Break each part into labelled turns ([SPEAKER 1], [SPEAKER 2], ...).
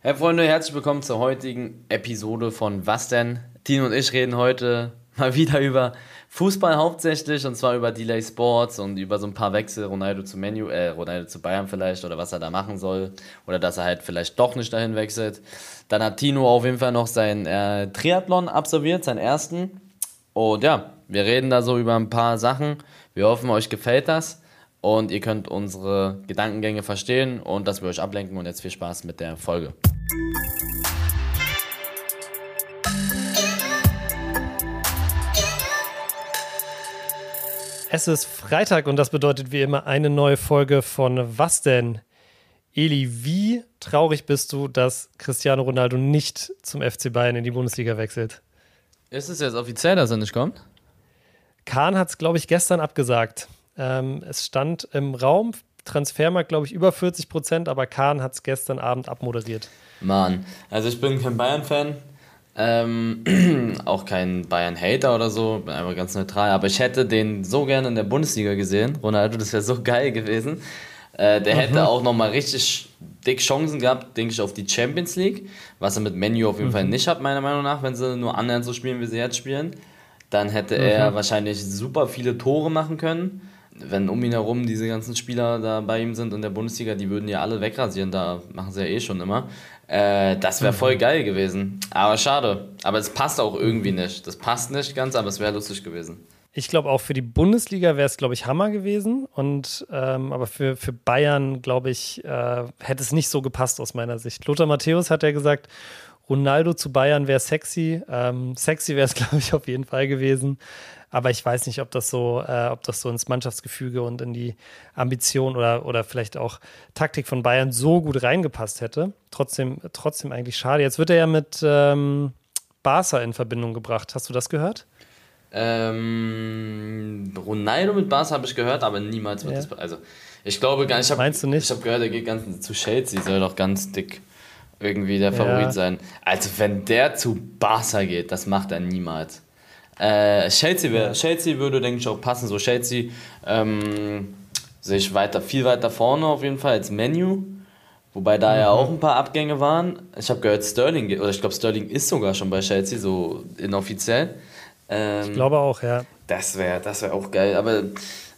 [SPEAKER 1] Hey Freunde, herzlich willkommen zur heutigen Episode von Was denn? Tino und ich reden heute mal wieder über Fußball hauptsächlich und zwar über Delay Sports und über so ein paar Wechsel, Ronaldo zu Menu, äh, Ronaldo zu Bayern vielleicht oder was er da machen soll oder dass er halt vielleicht doch nicht dahin wechselt. Dann hat Tino auf jeden Fall noch seinen äh, Triathlon absolviert, seinen ersten. Und ja, wir reden da so über ein paar Sachen. Wir hoffen, euch gefällt das und ihr könnt unsere Gedankengänge verstehen und dass wir euch ablenken und jetzt viel Spaß mit der Folge.
[SPEAKER 2] Es ist Freitag und das bedeutet wie immer eine neue Folge von Was denn? Eli, wie traurig bist du, dass Cristiano Ronaldo nicht zum FC Bayern in die Bundesliga wechselt?
[SPEAKER 1] Ist es jetzt offiziell, dass er nicht kommt?
[SPEAKER 2] Kahn hat es, glaube ich, gestern abgesagt. Ähm, es stand im Raum, Transfermarkt, glaube ich, über 40 Prozent, aber Kahn hat es gestern Abend abmoderiert.
[SPEAKER 1] Mann, also ich bin kein Bayern-Fan, ähm, auch kein Bayern-Hater oder so, bin einfach ganz neutral. Aber ich hätte den so gerne in der Bundesliga gesehen. Ronaldo, das wäre so geil gewesen. Äh, der mhm. hätte auch nochmal richtig dick Chancen gehabt, denke ich, auf die Champions League. Was er mit Menu auf jeden mhm. Fall nicht hat, meiner Meinung nach, wenn sie nur annähernd so spielen, wie sie jetzt spielen. Dann hätte mhm. er wahrscheinlich super viele Tore machen können. Wenn um ihn herum diese ganzen Spieler da bei ihm sind in der Bundesliga, die würden ja alle wegrasieren, da machen sie ja eh schon immer. Äh, das wäre voll mhm. geil gewesen. Aber schade. Aber es passt auch irgendwie nicht. Das passt nicht ganz, aber es wäre lustig gewesen.
[SPEAKER 2] Ich glaube auch für die Bundesliga wäre es, glaube ich, Hammer gewesen. Und ähm, aber für, für Bayern, glaube ich, äh, hätte es nicht so gepasst aus meiner Sicht. Lothar Matthäus hat ja gesagt, Ronaldo zu Bayern wäre sexy. Ähm, sexy wäre es, glaube ich, auf jeden Fall gewesen. Aber ich weiß nicht, ob das so, äh, ob das so ins Mannschaftsgefüge und in die Ambition oder, oder vielleicht auch Taktik von Bayern so gut reingepasst hätte. Trotzdem, trotzdem eigentlich schade. Jetzt wird er ja mit ähm, Barca in Verbindung gebracht. Hast du das gehört?
[SPEAKER 1] Ähm, Ronaldo mit Barca habe ich gehört, aber niemals wird ja. das. Also, ich glaube gar nicht.
[SPEAKER 2] Meinst du nicht?
[SPEAKER 1] Ich habe gehört, er geht ganz zu Chelsea, soll doch ganz dick irgendwie der Favorit ja. sein. Also, wenn der zu Barca geht, das macht er niemals. Äh, Chelsea, wär, Chelsea würde, denke ich, auch passen. So Chelsea ähm, sehe ich weiter, viel weiter vorne auf jeden Fall als Menu. Wobei da mhm. ja auch ein paar Abgänge waren. Ich habe gehört, Sterling, oder ich glaube, Sterling ist sogar schon bei Chelsea, so inoffiziell.
[SPEAKER 2] Ähm, ich glaube auch, ja.
[SPEAKER 1] Das wäre das wär auch geil. Aber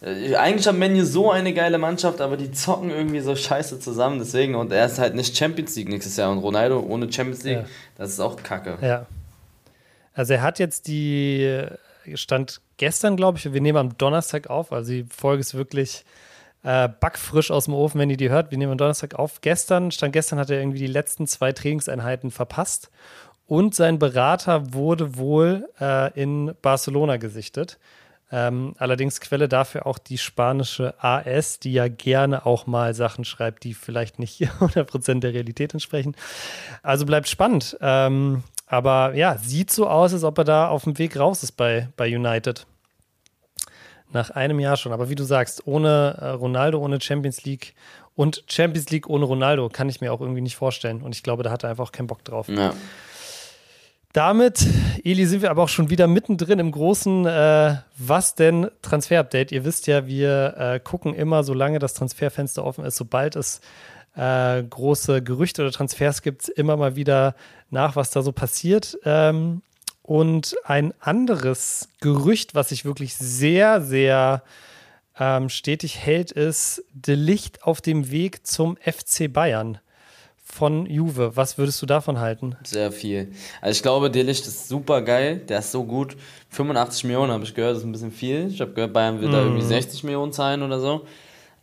[SPEAKER 1] äh, eigentlich hat Menu so eine geile Mannschaft, aber die zocken irgendwie so scheiße zusammen. Deswegen, und er ist halt nicht Champions League nächstes Jahr. Und Ronaldo ohne Champions League, ja. das ist auch kacke.
[SPEAKER 2] Ja. Also er hat jetzt die, stand gestern, glaube ich, wir nehmen am Donnerstag auf, also die Folge ist wirklich äh, backfrisch aus dem Ofen, wenn ihr die hört. Wir nehmen am Donnerstag auf. Gestern, stand gestern, hat er irgendwie die letzten zwei Trainingseinheiten verpasst und sein Berater wurde wohl äh, in Barcelona gesichtet. Ähm, allerdings Quelle dafür auch die spanische AS, die ja gerne auch mal Sachen schreibt, die vielleicht nicht 100% der Realität entsprechen. Also bleibt spannend. Ähm, aber ja, sieht so aus, als ob er da auf dem Weg raus ist bei, bei United. Nach einem Jahr schon. Aber wie du sagst, ohne äh, Ronaldo, ohne Champions League und Champions League ohne Ronaldo kann ich mir auch irgendwie nicht vorstellen. Und ich glaube, da hat er einfach auch keinen Bock drauf. Ja. Damit, Eli, sind wir aber auch schon wieder mittendrin im großen äh, Was denn Transfer-Update. Ihr wisst ja, wir äh, gucken immer, solange das Transferfenster offen ist, sobald es äh, große Gerüchte oder Transfers gibt, immer mal wieder nach, was da so passiert. Ähm, und ein anderes Gerücht, was sich wirklich sehr, sehr ähm, stetig hält, ist De Licht auf dem Weg zum FC Bayern von Juve. Was würdest du davon halten?
[SPEAKER 1] Sehr viel. Also ich glaube, De Licht ist super geil. Der ist so gut. 85 Millionen habe ich gehört, das ist ein bisschen viel. Ich habe gehört, Bayern wird mm. da irgendwie 60 Millionen zahlen oder so.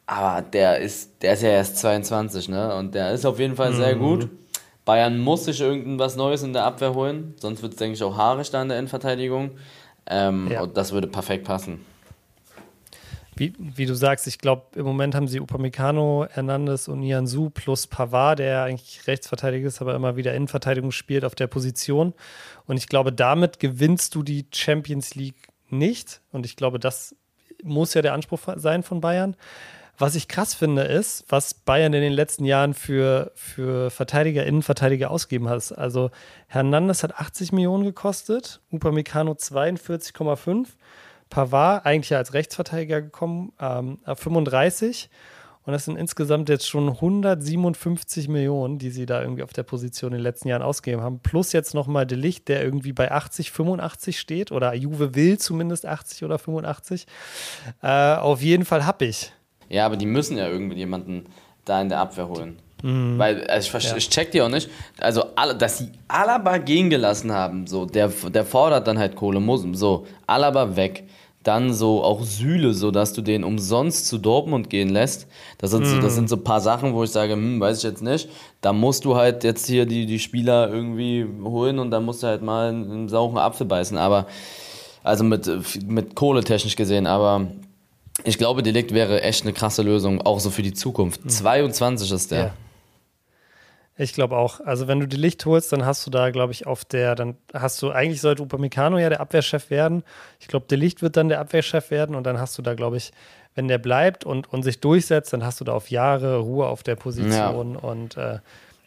[SPEAKER 1] Aber der ist, der ist ja erst 22, ne? Und der ist auf jeden Fall sehr mhm. gut. Bayern muss sich irgendwas Neues in der Abwehr holen, sonst wird es, denke ich, auch haarig da in der Endverteidigung. Ähm, ja. Und das würde perfekt passen.
[SPEAKER 2] Wie, wie du sagst, ich glaube, im Moment haben sie Upamecano, Hernandez und Nianzu plus Pavard, der eigentlich Rechtsverteidiger ist, aber immer wieder Innenverteidigung spielt auf der Position. Und ich glaube, damit gewinnst du die Champions League nicht. Und ich glaube, das muss ja der Anspruch sein von Bayern. Was ich krass finde, ist, was Bayern in den letzten Jahren für, für Verteidiger, Innenverteidiger ausgegeben hat. Also Hernandez hat 80 Millionen gekostet, Upamecano 42,5, Pavard eigentlich als Rechtsverteidiger gekommen, ähm, 35. Und das sind insgesamt jetzt schon 157 Millionen, die sie da irgendwie auf der Position in den letzten Jahren ausgegeben haben. Plus jetzt nochmal De Licht, der irgendwie bei 80, 85 steht. Oder Juve will zumindest 80 oder 85. Äh, auf jeden Fall hab ich.
[SPEAKER 1] Ja, aber die müssen ja irgendwie jemanden da in der Abwehr holen. Mhm. Weil, also ich, ja. ich check die auch nicht. Also, dass sie Alaba gehen gelassen haben, so, der, der fordert dann halt Kohle, muss, so, Alaba weg dann so auch Sühle, so dass du den umsonst zu Dortmund gehen lässt. Das sind, mm. so, das sind so ein paar Sachen, wo ich sage, hm, weiß ich jetzt nicht. Da musst du halt jetzt hier die, die Spieler irgendwie holen und dann musst du halt mal einen sauren Apfel beißen. Aber, also mit, mit Kohle technisch gesehen, aber ich glaube, Delikt wäre echt eine krasse Lösung, auch so für die Zukunft. Mhm. 22 ist der.
[SPEAKER 2] Ja. Ich glaube auch. Also wenn du die Licht holst, dann hast du da, glaube ich, auf der, dann hast du, eigentlich sollte Upamecano ja der Abwehrchef werden. Ich glaube, der Licht wird dann der Abwehrchef werden und dann hast du da, glaube ich, wenn der bleibt und, und sich durchsetzt, dann hast du da auf Jahre Ruhe auf der Position ja. und äh,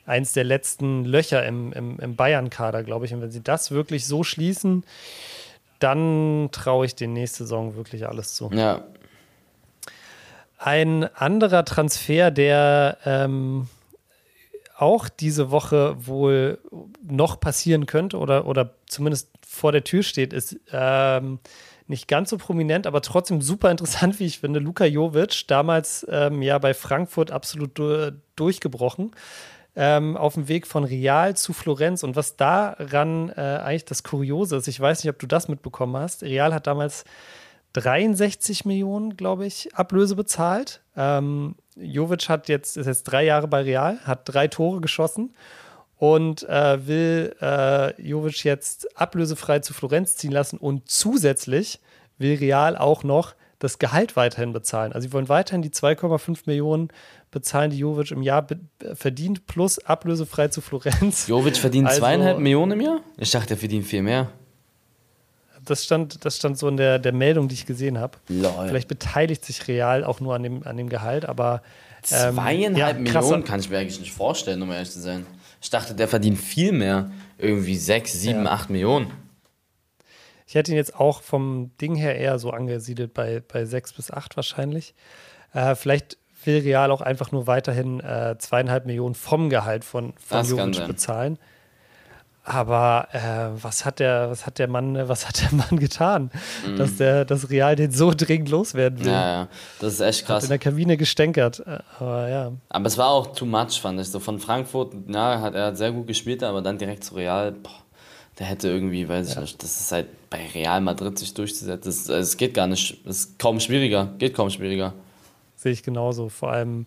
[SPEAKER 2] eins der letzten Löcher im, im, im Bayern-Kader, glaube ich. Und wenn sie das wirklich so schließen, dann traue ich den nächste Saison wirklich alles zu.
[SPEAKER 1] Ja.
[SPEAKER 2] Ein anderer Transfer, der ähm, auch diese Woche wohl noch passieren könnte oder, oder zumindest vor der Tür steht, ist ähm, nicht ganz so prominent, aber trotzdem super interessant, wie ich finde. Luka Jovic, damals ähm, ja bei Frankfurt absolut du durchgebrochen, ähm, auf dem Weg von Real zu Florenz. Und was daran äh, eigentlich das Kuriose ist, ich weiß nicht, ob du das mitbekommen hast. Real hat damals 63 Millionen, glaube ich, Ablöse bezahlt. Ähm, Jovic hat jetzt, ist jetzt drei Jahre bei Real, hat drei Tore geschossen und äh, will äh, Jovic jetzt ablösefrei zu Florenz ziehen lassen und zusätzlich will Real auch noch das Gehalt weiterhin bezahlen. Also sie wollen weiterhin die 2,5 Millionen bezahlen, die Jovic im Jahr verdient, plus ablösefrei zu Florenz.
[SPEAKER 1] Jovic verdient also, zweieinhalb Millionen im Jahr? Ich dachte, er verdient viel mehr
[SPEAKER 2] das stand, das stand so in der, der Meldung, die ich gesehen habe. Vielleicht beteiligt sich Real auch nur an dem, an dem Gehalt, aber.
[SPEAKER 1] Ähm, Zweieinhalb ja, Millionen kann ich mir eigentlich nicht vorstellen, um ehrlich zu sein. Ich dachte, der verdient viel mehr. Irgendwie sechs, sieben, ja. acht Millionen.
[SPEAKER 2] Ich hätte ihn jetzt auch vom Ding her eher so angesiedelt bei, bei sechs bis acht wahrscheinlich. Äh, vielleicht will Real auch einfach nur weiterhin äh, zweieinhalb Millionen vom Gehalt von, von Jovic bezahlen. Aber äh, was hat der, was hat der Mann, was hat der Mann getan, mhm. dass der, das Real den so dringend loswerden will?
[SPEAKER 1] Ja, ja, das ist echt krass. Hat
[SPEAKER 2] in der Kabine gestänkert, äh, aber ja.
[SPEAKER 1] Aber es war auch too much, fand ich. So von Frankfurt, ja, hat er sehr gut gespielt, aber dann direkt zu Real, boah, der hätte irgendwie, weiß ich nicht, das ist halt bei Real Madrid sich durchzusetzen. Es also geht gar nicht, es ist kaum schwieriger, geht kaum schwieriger.
[SPEAKER 2] Sehe ich genauso. Vor allem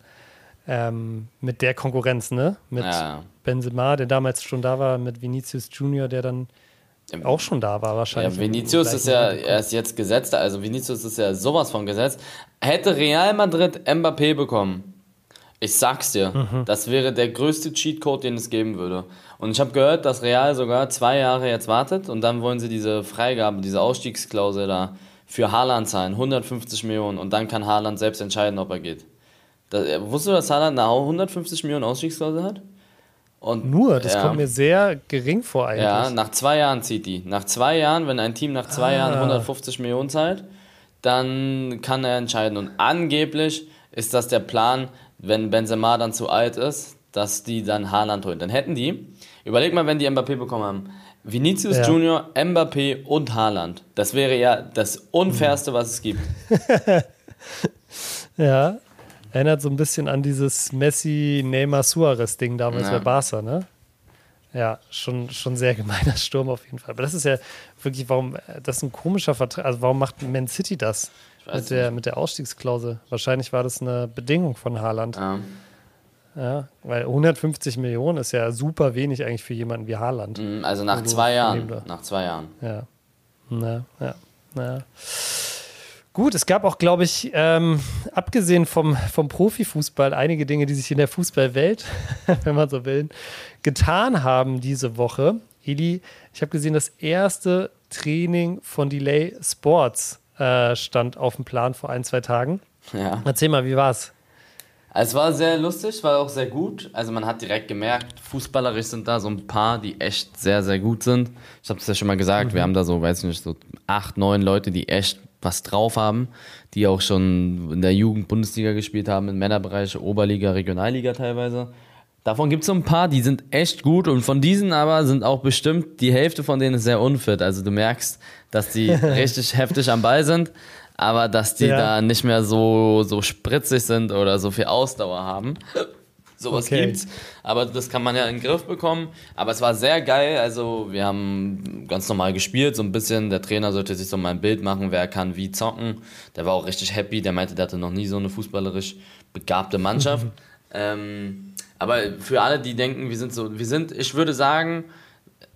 [SPEAKER 2] ähm, mit der Konkurrenz, ne? Mit ja. Benzema, der damals schon da war, mit Vinicius Junior, der dann auch schon da war wahrscheinlich.
[SPEAKER 1] Ja, Vinicius ist ja erst jetzt gesetzt, also Vinicius ist ja sowas von gesetzt. Hätte Real Madrid Mbappé bekommen, ich sag's dir, mhm. das wäre der größte Cheatcode, den es geben würde. Und ich habe gehört, dass Real sogar zwei Jahre jetzt wartet und dann wollen sie diese Freigabe, diese Ausstiegsklausel da für Haaland zahlen, 150 Millionen und dann kann Haaland selbst entscheiden, ob er geht. Das, wusstest du, dass Haaland eine 150 Millionen Ausstiegsklausel hat?
[SPEAKER 2] Und, Nur, das ja, kommt mir sehr gering vor eigentlich.
[SPEAKER 1] Ja, nach zwei Jahren zieht die. Nach zwei Jahren, wenn ein Team nach zwei ah. Jahren 150 Millionen zahlt, dann kann er entscheiden. Und angeblich ist das der Plan, wenn Benzema dann zu alt ist, dass die dann Haaland holen. Dann hätten die, überleg mal, wenn die Mbappé bekommen haben, Vinicius ja. Junior, Mbappé und Haaland. Das wäre ja das Unfairste, was es gibt.
[SPEAKER 2] ja, Erinnert so ein bisschen an dieses Messi-Neymar-Suarez-Ding damals ja. bei Barca, ne? Ja, schon, schon sehr gemeiner Sturm auf jeden Fall. Aber das ist ja wirklich, warum, das ist ein komischer Vertrag. Also, warum macht Man City das mit der, mit der Ausstiegsklausel? Wahrscheinlich war das eine Bedingung von Haaland. Ja. Ja, weil 150 Millionen ist ja super wenig eigentlich für jemanden wie Haaland.
[SPEAKER 1] Mhm, also nach zwei Jahren. Nach zwei Jahren.
[SPEAKER 2] Ja. Na, ja. Na. Gut, es gab auch, glaube ich, ähm, abgesehen vom, vom Profifußball einige Dinge, die sich in der Fußballwelt, wenn man so will, getan haben diese Woche. Eli, ich habe gesehen, das erste Training von Delay Sports äh, stand auf dem Plan vor ein, zwei Tagen. Ja. Erzähl mal, wie war's?
[SPEAKER 1] Es war sehr lustig, war auch sehr gut. Also man hat direkt gemerkt, fußballerisch sind da so ein paar, die echt sehr, sehr gut sind. Ich habe es ja schon mal gesagt, mhm. wir haben da so, weiß ich nicht, so acht, neun Leute, die echt was drauf haben, die auch schon in der Jugend Bundesliga gespielt haben, im Männerbereich, Oberliga, Regionalliga teilweise. Davon gibt es so ein paar, die sind echt gut und von diesen aber sind auch bestimmt die Hälfte von denen sehr unfit. Also du merkst, dass die richtig heftig am Ball sind, aber dass die ja. da nicht mehr so, so spritzig sind oder so viel Ausdauer haben. Sowas okay. gibt's. Aber das kann man ja in den Griff bekommen. Aber es war sehr geil. Also, wir haben ganz normal gespielt, so ein bisschen. Der Trainer sollte sich so mal ein Bild machen, wer kann wie zocken. Der war auch richtig happy. Der meinte, der hatte noch nie so eine fußballerisch begabte Mannschaft. ähm, aber für alle, die denken, wir sind so, wir sind, ich würde sagen,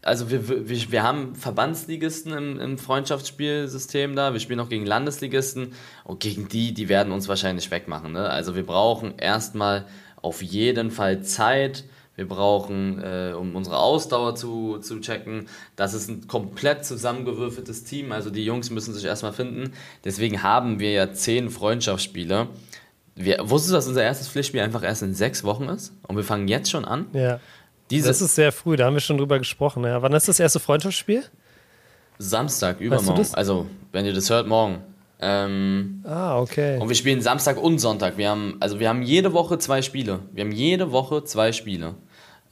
[SPEAKER 1] also wir, wir, wir haben Verbandsligisten im, im Freundschaftsspielsystem da, wir spielen auch gegen Landesligisten und gegen die, die werden uns wahrscheinlich wegmachen. Ne? Also wir brauchen erstmal auf jeden Fall Zeit. Wir brauchen, äh, um unsere Ausdauer zu, zu checken. Das ist ein komplett zusammengewürfeltes Team. Also die Jungs müssen sich erstmal finden. Deswegen haben wir ja zehn Freundschaftsspiele. Wir, wusstest du, dass unser erstes Pflichtspiel einfach erst in sechs Wochen ist? Und wir fangen jetzt schon an?
[SPEAKER 2] Ja. Diese das ist sehr früh, da haben wir schon drüber gesprochen. Ja. Wann ist das erste Freundschaftsspiel?
[SPEAKER 1] Samstag, übermorgen. Also, wenn ihr das hört, morgen. Ähm,
[SPEAKER 2] ah, okay.
[SPEAKER 1] Und wir spielen Samstag und Sonntag. Wir haben, also wir haben jede Woche zwei Spiele. Wir haben jede Woche zwei Spiele.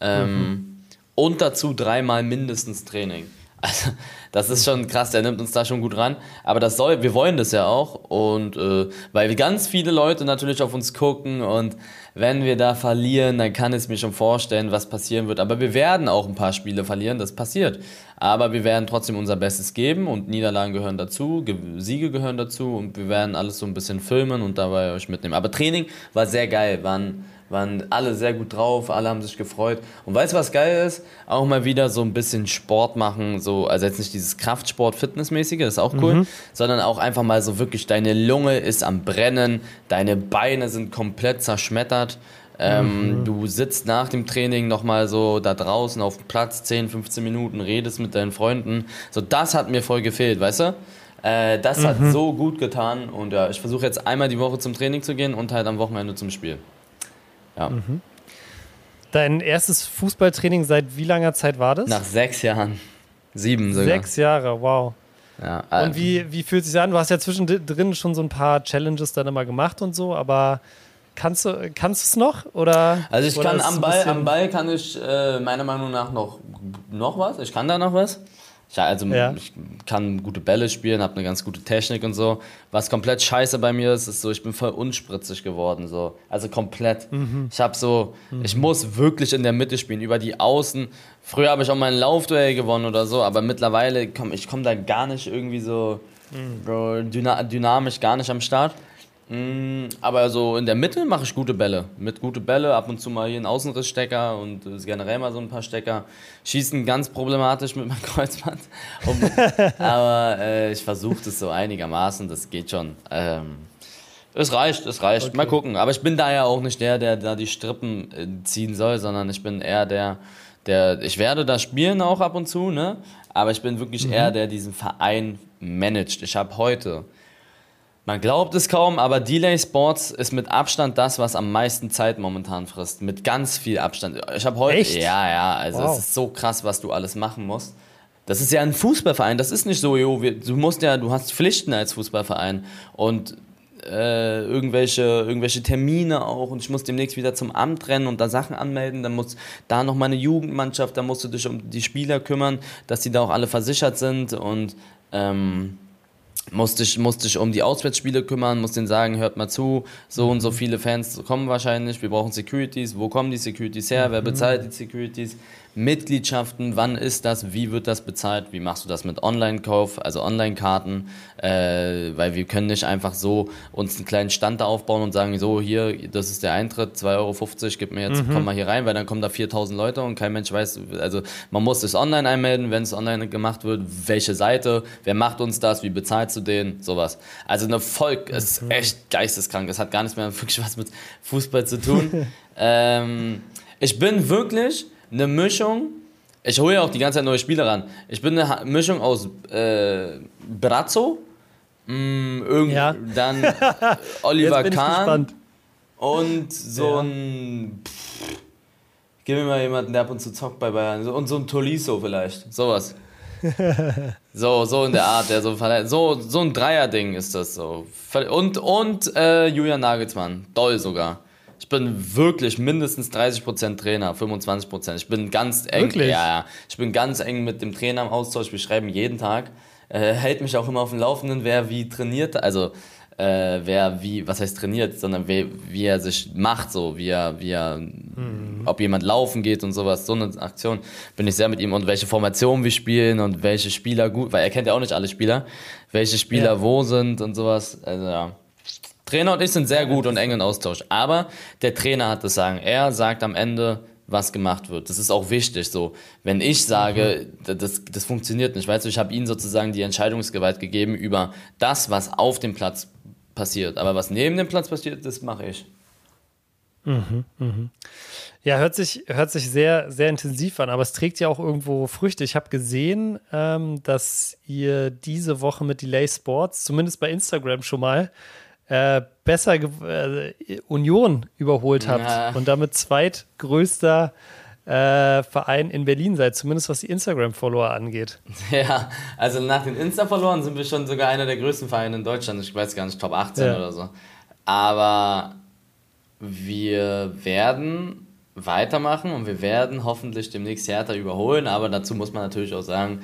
[SPEAKER 1] Ähm, mhm. Und dazu dreimal mindestens Training. Also, das ist schon krass, der nimmt uns da schon gut ran. Aber das soll, wir wollen das ja auch. Und äh, weil ganz viele Leute natürlich auf uns gucken und wenn wir da verlieren, dann kann es mir schon vorstellen, was passieren wird. Aber wir werden auch ein paar Spiele verlieren, das passiert. Aber wir werden trotzdem unser Bestes geben und Niederlagen gehören dazu, Siege gehören dazu und wir werden alles so ein bisschen filmen und dabei euch mitnehmen. Aber Training war sehr geil, waren waren alle sehr gut drauf, alle haben sich gefreut. Und weißt du, was geil ist? Auch mal wieder so ein bisschen Sport machen, so, also jetzt nicht dieses Kraftsport, Fitnessmäßige, das ist auch cool, mhm. sondern auch einfach mal so wirklich, deine Lunge ist am Brennen, deine Beine sind komplett zerschmettert. Ähm, mhm. Du sitzt nach dem Training nochmal so da draußen auf dem Platz 10, 15 Minuten, redest mit deinen Freunden. So, das hat mir voll gefehlt, weißt du? Äh, das mhm. hat so gut getan und ja, ich versuche jetzt einmal die Woche zum Training zu gehen und halt am Wochenende zum Spiel. Ja. Mhm.
[SPEAKER 2] Dein erstes Fußballtraining seit wie langer Zeit war das?
[SPEAKER 1] Nach sechs Jahren. Sieben sogar.
[SPEAKER 2] Sechs Jahre, wow. Ja, äh, und wie, wie fühlt es sich an? Du hast ja zwischendrin schon so ein paar Challenges dann immer gemacht und so, aber kannst du kannst es noch oder?
[SPEAKER 1] Also ich
[SPEAKER 2] oder
[SPEAKER 1] kann am Ball, am Ball kann ich äh, meiner Meinung nach noch noch was. Ich kann da noch was. Ich, also ja. ich kann gute Bälle spielen, habe eine ganz gute Technik und so. Was komplett scheiße bei mir ist, ist so, ich bin voll unspritzig geworden. So. Also komplett. Mhm. Ich habe so, mhm. ich muss wirklich in der Mitte spielen, über die Außen. Früher habe ich auch mal ein Laufduell gewonnen oder so, aber mittlerweile komme ich komm da gar nicht irgendwie so mhm. dynamisch gar nicht am Start. Mm, aber so in der Mitte mache ich gute Bälle. Mit gute Bälle, ab und zu mal hier einen Außenrissstecker und generell mal so ein paar Stecker. Schießen ganz problematisch mit meinem Kreuzband. aber äh, ich versuche das so einigermaßen, das geht schon. Ähm, es reicht, es reicht. Okay. Mal gucken. Aber ich bin da ja auch nicht der, der da die Strippen äh, ziehen soll, sondern ich bin eher der, der, ich werde da spielen auch ab und zu, ne? Aber ich bin wirklich mhm. eher der, der diesen Verein managt. Ich habe heute man glaubt es kaum, aber Delay Sports ist mit Abstand das, was am meisten Zeit momentan frisst. Mit ganz viel Abstand. Ich habe heute. Echt? Ja, ja, also wow. es ist so krass, was du alles machen musst. Das ist ja ein Fußballverein. Das ist nicht so, jo, du musst ja, du hast Pflichten als Fußballverein und äh, irgendwelche, irgendwelche Termine auch und ich muss demnächst wieder zum Amt rennen und da Sachen anmelden. Dann muss da noch meine Jugendmannschaft, da musst du dich um die Spieler kümmern, dass die da auch alle versichert sind und ähm, musste ich, musste ich um die Auswärtsspiele kümmern, musste denen sagen, hört mal zu, so und so mhm. viele Fans kommen wahrscheinlich, wir brauchen Securities, wo kommen die Securities her, wer mhm. bezahlt die Securities, Mitgliedschaften, wann ist das, wie wird das bezahlt, wie machst du das mit Online-Kauf, also Online-Karten, äh, weil wir können nicht einfach so uns einen kleinen Stand da aufbauen und sagen, so hier, das ist der Eintritt, 2,50 Euro, gib mir jetzt, mhm. komm mal hier rein, weil dann kommen da 4000 Leute und kein Mensch weiß, also man muss es online einmelden, wenn es online gemacht wird, welche Seite, wer macht uns das, wie bezahlst du den, sowas. Also eine Volk, es ist mhm. echt geisteskrank, es hat gar nichts mehr wirklich was mit Fußball zu tun. ähm, ich bin wirklich eine Mischung. Ich hole ja auch die ganze Zeit neue Spieler ran. Ich bin eine Mischung aus äh, Brazzo, mh, mm, irgend, ja. dann Oliver Kahn und so ja. ein. Pff, gib mir mal jemanden, der ab und zu zockt bei Bayern. Und so ein Tolisso vielleicht. Sowas. so, so in der Art, der so so so ein Dreier-Ding ist das so. Und und äh, Julian Nagelsmann, doll sogar. Ich bin wirklich mindestens 30% Trainer, 25%. Ich bin ganz eng. Wirklich? Ja, ja. Ich bin ganz eng mit dem Trainer im Austausch. Wir schreiben jeden Tag. Äh, hält mich auch immer auf dem Laufenden, wer wie trainiert. Also äh, wer wie, was heißt trainiert, sondern wie, wie er sich macht, so, wie er, wie er, mhm. ob jemand laufen geht und sowas, so eine Aktion bin ich sehr mit ihm und welche Formation wir spielen und welche Spieler gut, weil er kennt ja auch nicht alle Spieler, welche Spieler ja. wo sind und sowas, also ja. Trainer und ich sind sehr gut und eng in Austausch, aber der Trainer hat das Sagen. Er sagt am Ende, was gemacht wird. Das ist auch wichtig. So, wenn ich sage, mhm. das, das funktioniert nicht, weißt du, ich habe ihnen sozusagen die Entscheidungsgewalt gegeben über das, was auf dem Platz passiert. Aber was neben dem Platz passiert, das mache ich.
[SPEAKER 2] Mhm, mhm. Ja, hört sich, hört sich sehr, sehr intensiv an, aber es trägt ja auch irgendwo Früchte. Ich habe gesehen, ähm, dass ihr diese Woche mit Delay Sports, zumindest bei Instagram schon mal, äh, besser äh, Union überholt habt ja. und damit zweitgrößter äh, Verein in Berlin seid, zumindest was die Instagram-Follower angeht.
[SPEAKER 1] Ja, also nach den Insta-Followern sind wir schon sogar einer der größten Vereine in Deutschland. Ich weiß gar nicht, Top 18 ja. oder so. Aber wir werden weitermachen und wir werden hoffentlich demnächst Hertha überholen. Aber dazu muss man natürlich auch sagen,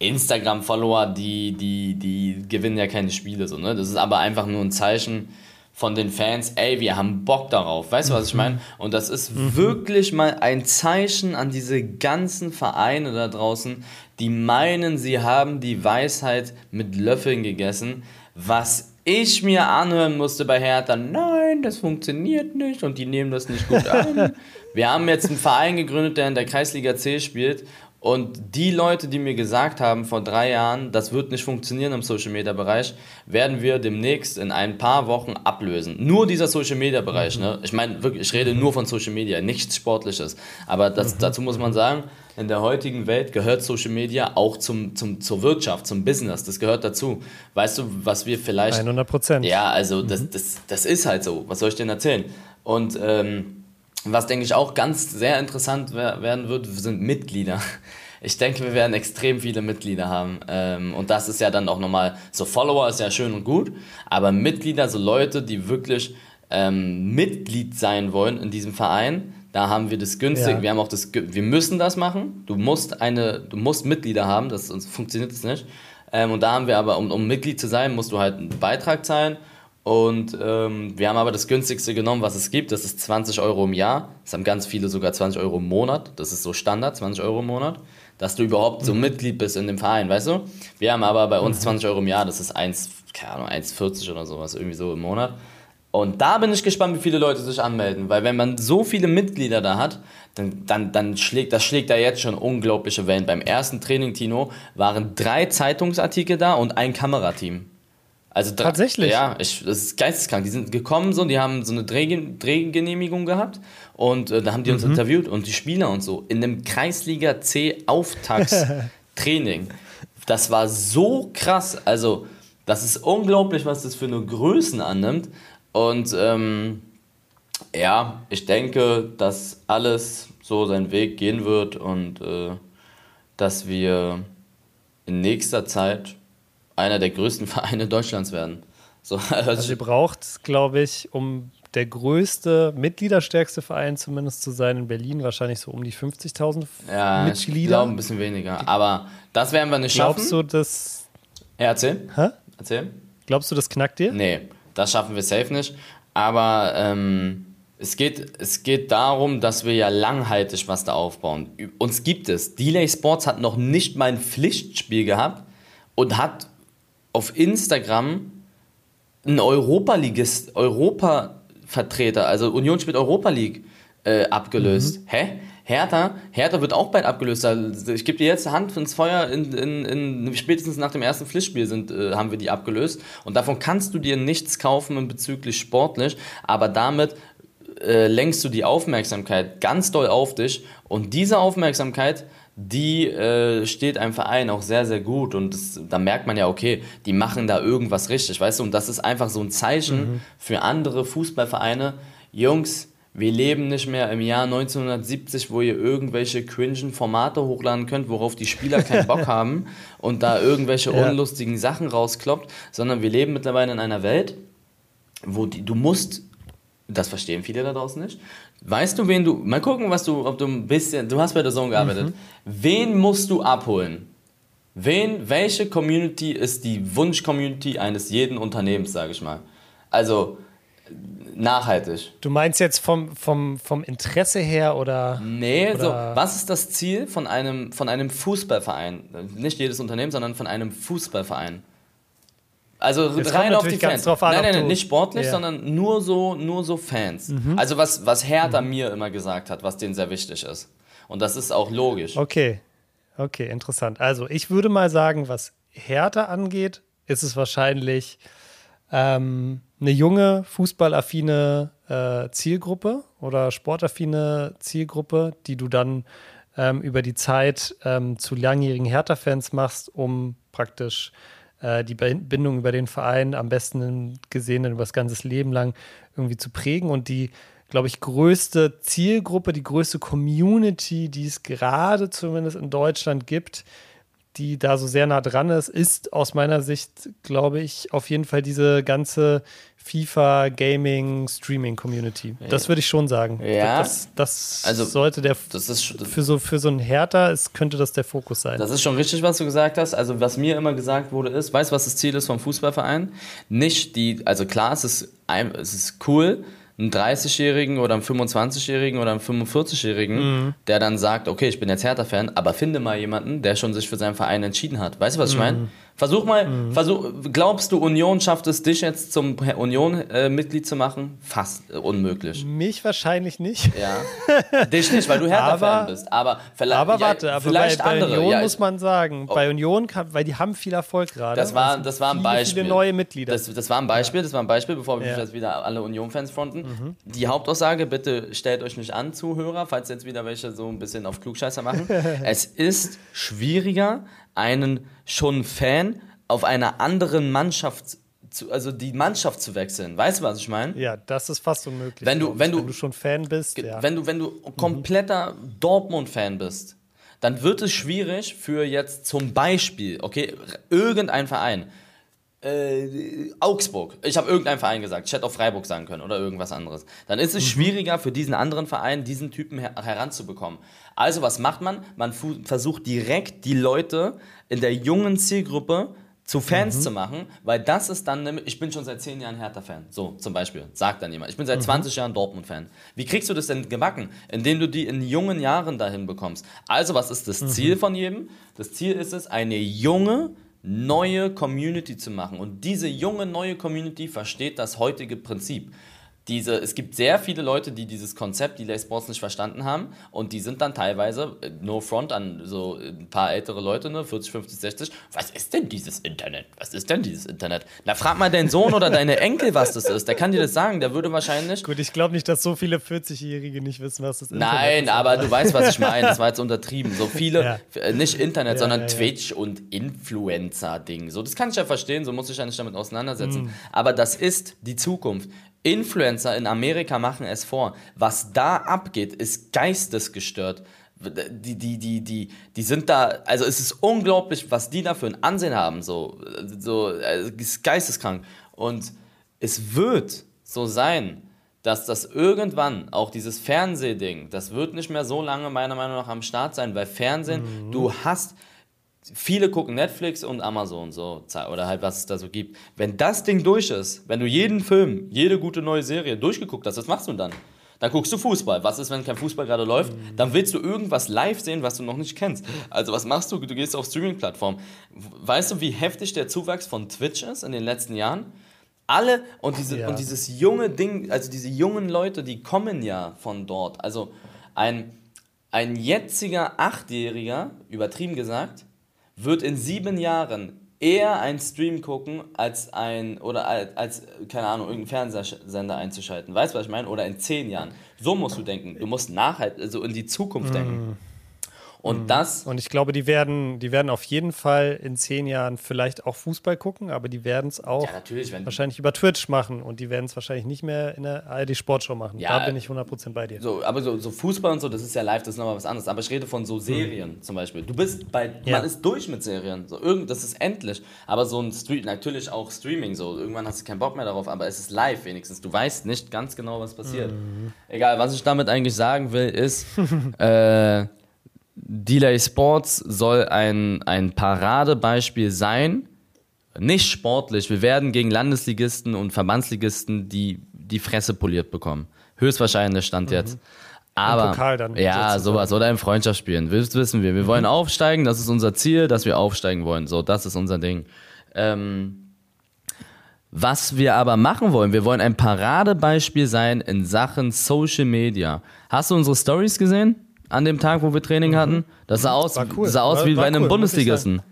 [SPEAKER 1] Instagram-Follower, die, die, die gewinnen ja keine Spiele. So, ne? Das ist aber einfach nur ein Zeichen von den Fans, ey, wir haben Bock darauf. Weißt du, was ich meine? Und das ist mhm. wirklich mal ein Zeichen an diese ganzen Vereine da draußen, die meinen, sie haben die Weisheit mit Löffeln gegessen, was ich mir anhören musste bei Hertha, nein, das funktioniert nicht und die nehmen das nicht gut an. Wir haben jetzt einen Verein gegründet, der in der Kreisliga C spielt und die Leute, die mir gesagt haben vor drei Jahren, das wird nicht funktionieren im Social Media Bereich, werden wir demnächst in ein paar Wochen ablösen. Nur dieser Social Media Bereich, mhm. ne? Ich meine, wirklich, ich rede nur von Social Media, nichts Sportliches. Aber das, mhm. dazu muss man sagen, in der heutigen Welt gehört Social Media auch zum, zum, zur Wirtschaft, zum Business. Das gehört dazu. Weißt du, was wir vielleicht.
[SPEAKER 2] 100 Prozent.
[SPEAKER 1] Ja, also, das, mhm. das, das ist halt so. Was soll ich denn erzählen? Und, ähm, was, denke ich, auch ganz sehr interessant werden wird, sind Mitglieder. Ich denke, wir werden extrem viele Mitglieder haben. Ähm, und das ist ja dann auch nochmal, so Follower ist ja schön und gut, aber Mitglieder, so Leute, die wirklich ähm, Mitglied sein wollen in diesem Verein, da haben wir das günstig. Ja. Wir haben auch das, wir müssen das machen. Du musst eine, du musst Mitglieder haben, das, sonst funktioniert es nicht. Ähm, und da haben wir aber, um, um Mitglied zu sein, musst du halt einen Beitrag zahlen und ähm, wir haben aber das günstigste genommen, was es gibt. Das ist 20 Euro im Jahr. Das haben ganz viele sogar 20 Euro im Monat. Das ist so Standard, 20 Euro im Monat. Dass du überhaupt so mhm. Mitglied bist in dem Verein, weißt du? Wir haben aber bei uns 20 mhm. Euro im Jahr. Das ist 1, keine Ahnung, 1,40 oder sowas, irgendwie so im Monat. Und da bin ich gespannt, wie viele Leute sich anmelden. Weil wenn man so viele Mitglieder da hat, dann, dann, dann schlägt das schlägt da jetzt schon unglaubliche Wellen. Beim ersten Training, Tino, waren drei Zeitungsartikel da und ein Kamerateam. Also
[SPEAKER 2] Tatsächlich?
[SPEAKER 1] Ja, ich, das ist geisteskrank. Die sind gekommen so, die haben so eine Dreh, Drehgenehmigung gehabt und äh, da haben die uns mhm. interviewt und die Spieler und so in einem Kreisliga C Auftaktstraining. das war so krass. Also, das ist unglaublich, was das für eine Größen annimmt. Und ähm, ja, ich denke, dass alles so seinen Weg gehen wird und äh, dass wir in nächster Zeit einer der größten Vereine Deutschlands werden.
[SPEAKER 2] So, also, also ihr braucht, glaube ich, um der größte, mitgliederstärkste Verein zumindest zu sein in Berlin, wahrscheinlich so um die 50.000 ja, Mitglieder. Ich
[SPEAKER 1] glaube ein bisschen weniger, aber das werden wir nicht
[SPEAKER 2] Glaubst
[SPEAKER 1] schaffen.
[SPEAKER 2] Glaubst du, das...
[SPEAKER 1] Ja, erzähl.
[SPEAKER 2] Hä?
[SPEAKER 1] Erzähl.
[SPEAKER 2] Glaubst du, das knackt dir?
[SPEAKER 1] Nee, das schaffen wir safe nicht, aber ähm, es geht, es geht darum, dass wir ja langhaltig was da aufbauen. Uns gibt es. Delay Sports hat noch nicht mal ein Pflichtspiel gehabt und hat auf Instagram ein Europa-Vertreter, also Union spielt Europa League, äh, abgelöst. Mhm. Hä? Hertha, Hertha wird auch bald abgelöst. Also ich gebe dir jetzt Hand ins Feuer, in, in, in, spätestens nach dem ersten Pflichtspiel sind, äh, haben wir die abgelöst. Und davon kannst du dir nichts kaufen bezüglich sportlich, aber damit äh, lenkst du die Aufmerksamkeit ganz doll auf dich. Und diese Aufmerksamkeit die äh, steht einem Verein auch sehr, sehr gut. Und das, da merkt man ja, okay, die machen da irgendwas richtig, weißt du? Und das ist einfach so ein Zeichen mhm. für andere Fußballvereine. Jungs, Wir leben nicht mehr im Jahr 1970, wo ihr irgendwelche cringen Formate hochladen könnt, worauf die Spieler keinen Bock haben und da irgendwelche ja. unlustigen Sachen rauskloppt, sondern wir leben mittlerweile in einer Welt, wo die, du musst, das verstehen viele da draußen nicht, weißt du, wen du, mal gucken, was du, ob du ein bisschen, du hast bei der Zone gearbeitet, mhm. wen musst du abholen? Wen, welche Community ist die Wunsch-Community eines jeden Unternehmens, sage ich mal? Also, nachhaltig.
[SPEAKER 2] Du meinst jetzt vom, vom, vom Interesse her oder?
[SPEAKER 1] Nee, oder? so, was ist das Ziel von einem, von einem Fußballverein? Nicht jedes Unternehmen, sondern von einem Fußballverein. Also Jetzt rein auf die Fans. An, nein, nein, nein, nicht sportlich, ja. sondern nur so, nur so Fans. Mhm. Also was, was Hertha mhm. mir immer gesagt hat, was denen sehr wichtig ist. Und das ist auch logisch.
[SPEAKER 2] Okay, okay, interessant. Also ich würde mal sagen, was Hertha angeht, ist es wahrscheinlich ähm, eine junge, fußballaffine äh, Zielgruppe oder sportaffine Zielgruppe, die du dann ähm, über die Zeit ähm, zu langjährigen Hertha-Fans machst, um praktisch die Bindung über den Verein am besten gesehen über das ganze Leben lang irgendwie zu prägen. Und die glaube ich, größte Zielgruppe, die größte Community, die es gerade zumindest in Deutschland gibt, die da so sehr nah dran ist, ist aus meiner Sicht, glaube ich, auf jeden Fall diese ganze FIFA Gaming Streaming Community. Das würde ich schon sagen. Ja. Das, das also, sollte der das ist, für so für so ein Härter ist, könnte das der Fokus sein.
[SPEAKER 1] Das ist schon richtig, was du gesagt hast. Also was mir immer gesagt wurde, ist, weißt du, was das Ziel ist vom Fußballverein? Nicht die, also klar, es ist, es ist cool, einen 30-Jährigen oder einen 25-Jährigen oder einen 45-Jährigen, mhm. der dann sagt, okay, ich bin jetzt Hertha-Fan, aber finde mal jemanden, der schon sich für seinen Verein entschieden hat. Weißt du, was ich mhm. Versuch mal, mhm. versuch, glaubst du, Union schafft es, dich jetzt zum Union-Mitglied äh, zu machen? Fast äh, unmöglich.
[SPEAKER 2] Mich wahrscheinlich nicht.
[SPEAKER 1] Ja. dich nicht, weil du Hertha-Fan bist. Aber,
[SPEAKER 2] vielleicht, aber warte, ja, aber vielleicht bei, bei andere. Union ja, muss man sagen, oh. bei Union, weil die haben viel Erfolg gerade.
[SPEAKER 1] Das war, das war ein Beispiel.
[SPEAKER 2] Viele neue Mitglieder.
[SPEAKER 1] Das, das war ein Beispiel, das war ein Beispiel, bevor wir jetzt wieder alle Union-Fans fronten. Mhm. Die Hauptaussage, bitte stellt euch nicht an, Zuhörer, falls jetzt wieder welche so ein bisschen auf Klugscheißer machen. es ist schwieriger, einen schon Fan auf einer anderen Mannschaft zu, also die Mannschaft zu wechseln. Weißt du, was ich meine?
[SPEAKER 2] Ja, das ist fast unmöglich.
[SPEAKER 1] Wenn du, wenn du,
[SPEAKER 2] wenn du schon Fan bist, ja.
[SPEAKER 1] wenn du, wenn du kompletter mhm. Dortmund-Fan bist, dann wird es schwierig für jetzt zum Beispiel, okay, irgendein Verein, äh, Augsburg, ich habe irgendeinen Verein gesagt, ich hätte auch Freiburg sagen können oder irgendwas anderes, dann ist es mhm. schwieriger für diesen anderen Verein, diesen Typen her heranzubekommen. Also was macht man? Man versucht direkt die Leute in der jungen Zielgruppe zu Fans mhm. zu machen, weil das ist dann, ich bin schon seit 10 Jahren Hertha-Fan, so zum Beispiel, sagt dann jemand. Ich bin seit mhm. 20 Jahren Dortmund-Fan. Wie kriegst du das denn gebacken? Indem du die in jungen Jahren dahin bekommst. Also was ist das mhm. Ziel von jedem? Das Ziel ist es, eine junge, neue Community zu machen. Und diese junge, neue Community versteht das heutige Prinzip diese, es gibt sehr viele Leute, die dieses Konzept Delay Sports nicht verstanden haben und die sind dann teilweise, äh, no front an so ein paar ältere Leute, ne, 40, 50, 60, was ist denn dieses Internet? Was ist denn dieses Internet? Na, frag mal deinen Sohn oder deine Enkel, was das ist. Der kann dir das sagen, der würde wahrscheinlich...
[SPEAKER 2] Gut, ich glaube nicht, dass so viele 40-Jährige nicht wissen, was das
[SPEAKER 1] Internet Nein, ist. Nein, aber du weißt, was ich meine. Das war jetzt untertrieben. So viele, ja. Äh, nicht Internet, ja, sondern ja, Twitch und Influencer-Ding. So, das kann ich ja verstehen, so muss ich ja nicht damit auseinandersetzen. Mhm. Aber das ist die Zukunft. Influencer in Amerika machen es vor. Was da abgeht, ist geistesgestört. Die, die, die, die, die sind da, also es ist unglaublich, was die da für ein Ansehen haben, so, so, es ist geisteskrank. Und es wird so sein, dass das irgendwann, auch dieses Fernsehding, das wird nicht mehr so lange meiner Meinung nach am Start sein, weil Fernsehen, mhm. du hast, viele gucken Netflix und Amazon so oder halt was es da so gibt. Wenn das Ding durch ist, wenn du jeden Film, jede gute neue Serie durchgeguckt hast, was machst du dann? Dann guckst du Fußball. Was ist, wenn kein Fußball gerade läuft? Dann willst du irgendwas live sehen, was du noch nicht kennst. Also was machst du? Du gehst auf Streaming-Plattformen. Weißt du, wie heftig der Zuwachs von Twitch ist in den letzten Jahren? Alle und, diese, ja. und dieses junge Ding, also diese jungen Leute, die kommen ja von dort. Also ein, ein jetziger Achtjähriger, übertrieben gesagt, wird in sieben Jahren eher ein Stream gucken, als ein, oder als, als, keine Ahnung, irgendeinen Fernsehsender einzuschalten. Weißt du, was ich meine? Oder in zehn Jahren. So musst du denken. Du musst nachhaltig, also in die Zukunft denken. Und mhm. das.
[SPEAKER 2] Und ich glaube, die werden, die werden auf jeden Fall in zehn Jahren vielleicht auch Fußball gucken, aber die werden es auch
[SPEAKER 1] ja,
[SPEAKER 2] wahrscheinlich über Twitch machen und die werden es wahrscheinlich nicht mehr in der ARD Sportshow machen. Ja, da bin ich 100% bei dir.
[SPEAKER 1] So, aber so, so, Fußball und so, das ist ja live, das ist nochmal was anderes. Aber ich rede von so Serien mhm. zum Beispiel. Du bist bei, ja. man ist durch mit Serien. So, irgend, das ist endlich. Aber so ein Street, natürlich auch Streaming, so irgendwann hast du keinen Bock mehr darauf, aber es ist live wenigstens. Du weißt nicht ganz genau, was passiert. Mhm. Egal, was ich damit eigentlich sagen will, ist, äh, Delay Sports soll ein, ein Paradebeispiel sein, nicht sportlich. Wir werden gegen Landesligisten und Verbandsligisten die, die Fresse poliert bekommen. Höchstwahrscheinlich Stand mhm. jetzt. Aber Pokal dann ja, sowas oder im Freundschaftsspielen. Das wissen wir. Wir wollen mhm. aufsteigen, das ist unser Ziel, dass wir aufsteigen wollen. So, das ist unser Ding. Ähm, was wir aber machen wollen, wir wollen ein Paradebeispiel sein in Sachen Social Media. Hast du unsere Stories gesehen? An dem Tag, wo wir Training mhm. hatten. Das sah aus, cool. sah aus wie bei einem cool, Bundesligisten.